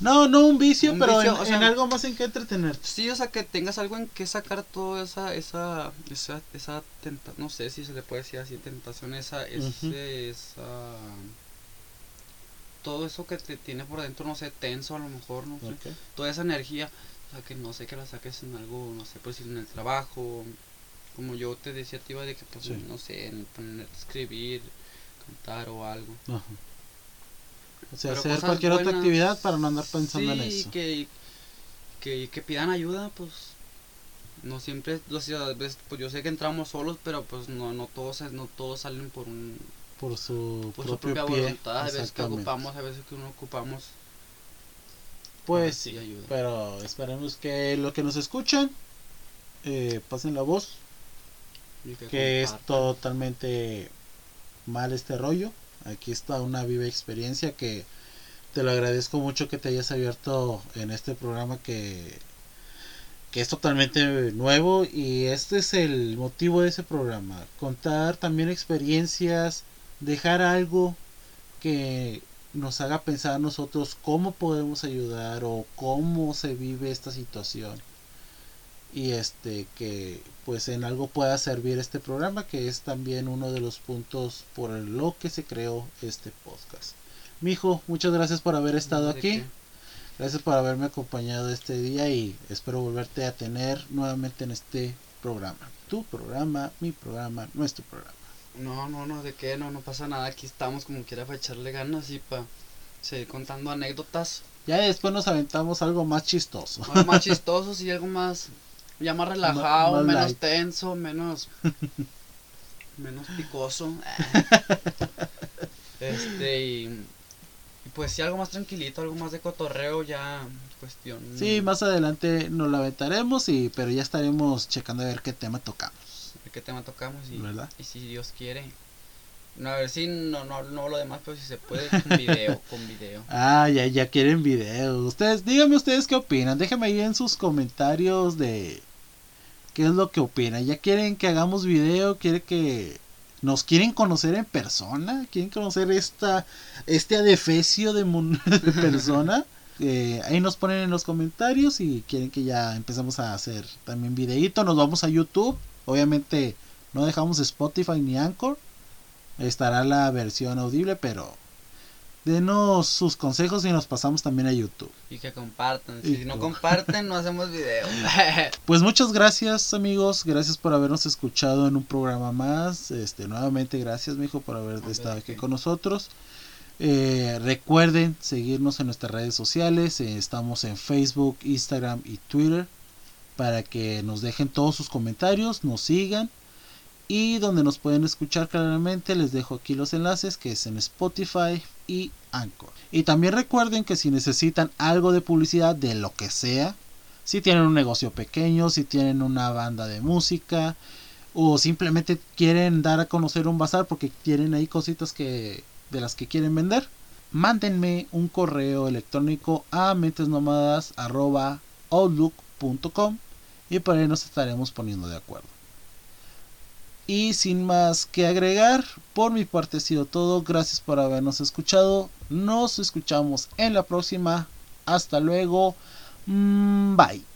no, no un vicio, Un pero vicio, en, o sea- en algo más en que entretenerte. Sí, o sea, que tengas algo en que sacar toda esa, esa, esa, esa tenta, no sé si se le puede decir así, tentación, esa, ese, esa, todo eso que te tiene por dentro, no sé, tenso a lo mejor, no sé, toda esa energía, o sea, que no sé, que la saques en algo, no sé, pues en el trabajo, como yo te decía, te iba de que, pues, Sí. no sé, en poner, escribir, cantar o algo. Ajá. O sea, Pero hacer cualquier otra actividad para no andar pensando en eso. Que, que, que pidan ayuda, pues no siempre, o sea, pues yo sé que entramos solos, pero pues no, no todos no todos salen por un Por su por su propia pie. voluntad, hay veces que ocupamos, hay veces que uno ocupamos Pues sí, ayuda. pero esperemos que lo que nos escuchan eh, pasen la voz, y que es totalmente mal este rollo. Aquí está una viva experiencia que te lo agradezco mucho que te hayas abierto en este programa que, que es totalmente nuevo y este es el motivo de ese programa. Contar también experiencias, dejar algo que nos haga pensar a nosotros cómo podemos ayudar o cómo se vive esta situación y este que pues en algo pueda servir este programa que es también uno de los puntos por lo que se creó este podcast. Mijo, muchas gracias por haber estado ¿De aquí. qué? Gracias por haberme acompañado este día y espero volverte a tener nuevamente en este programa. Tu programa, mi programa, nuestro programa. No, no, no, de qué, no, no pasa nada, aquí estamos como quiera para echarle ganas y para seguir contando anécdotas, Ya después nos aventamos algo más chistoso. algo más chistosos y algo más, ya más relajado, más menos light. tenso, menos, menos picoso. Este, y, pues sí, algo más tranquilito, algo más de cotorreo ya, cuestión. Sí, más adelante nos la aventaremos y pero ya estaremos checando a ver qué tema tocamos, de qué tema tocamos y, ¿verdad? y si Dios quiere. No, a ver si no, no, no lo demás, pero si se puede con video, con video. Ah, ya, ya quieren videos. Ustedes, díganme ustedes qué opinan. Déjenme ahí en sus comentarios de qué es lo que opinan. ¿Ya quieren que hagamos video? ¿Quieren que nos quieren conocer en persona? ¿Quieren conocer esta este adefesio de, de persona? Eh, ahí nos ponen en los comentarios y quieren que ya empecemos a hacer también videíto. Nos vamos a YouTube. Obviamente no dejamos Spotify ni Anchor. Estará la versión audible, pero denos sus consejos y nos pasamos también a YouTube. Y que compartan. Si no comparten, no hacemos video. pues muchas gracias, amigos. Gracias por habernos escuchado en un programa más. Este, nuevamente, gracias, mijo, por haber estado aquí con nosotros. Eh, recuerden seguirnos en nuestras redes sociales. Eh, estamos en Facebook, Instagram y Twitter. Para que nos dejen todos sus comentarios, nos sigan. Y donde nos pueden escuchar claramente, les dejo aquí los enlaces que es en Spotify, y Anchor. Y también recuerden que si necesitan algo de publicidad de lo que sea, si tienen un negocio pequeño, si tienen una banda de música o simplemente quieren dar a conocer un bazar porque tienen ahí cositas que de las que quieren vender, mándenme un correo electrónico a mentesnomadas@outlook.com y por ahí nos estaremos poniendo de acuerdo. Y sin más que agregar, por mi parte ha sido todo. Gracias por habernos escuchado. Nos escuchamos en la próxima. Hasta luego. Mm, bye.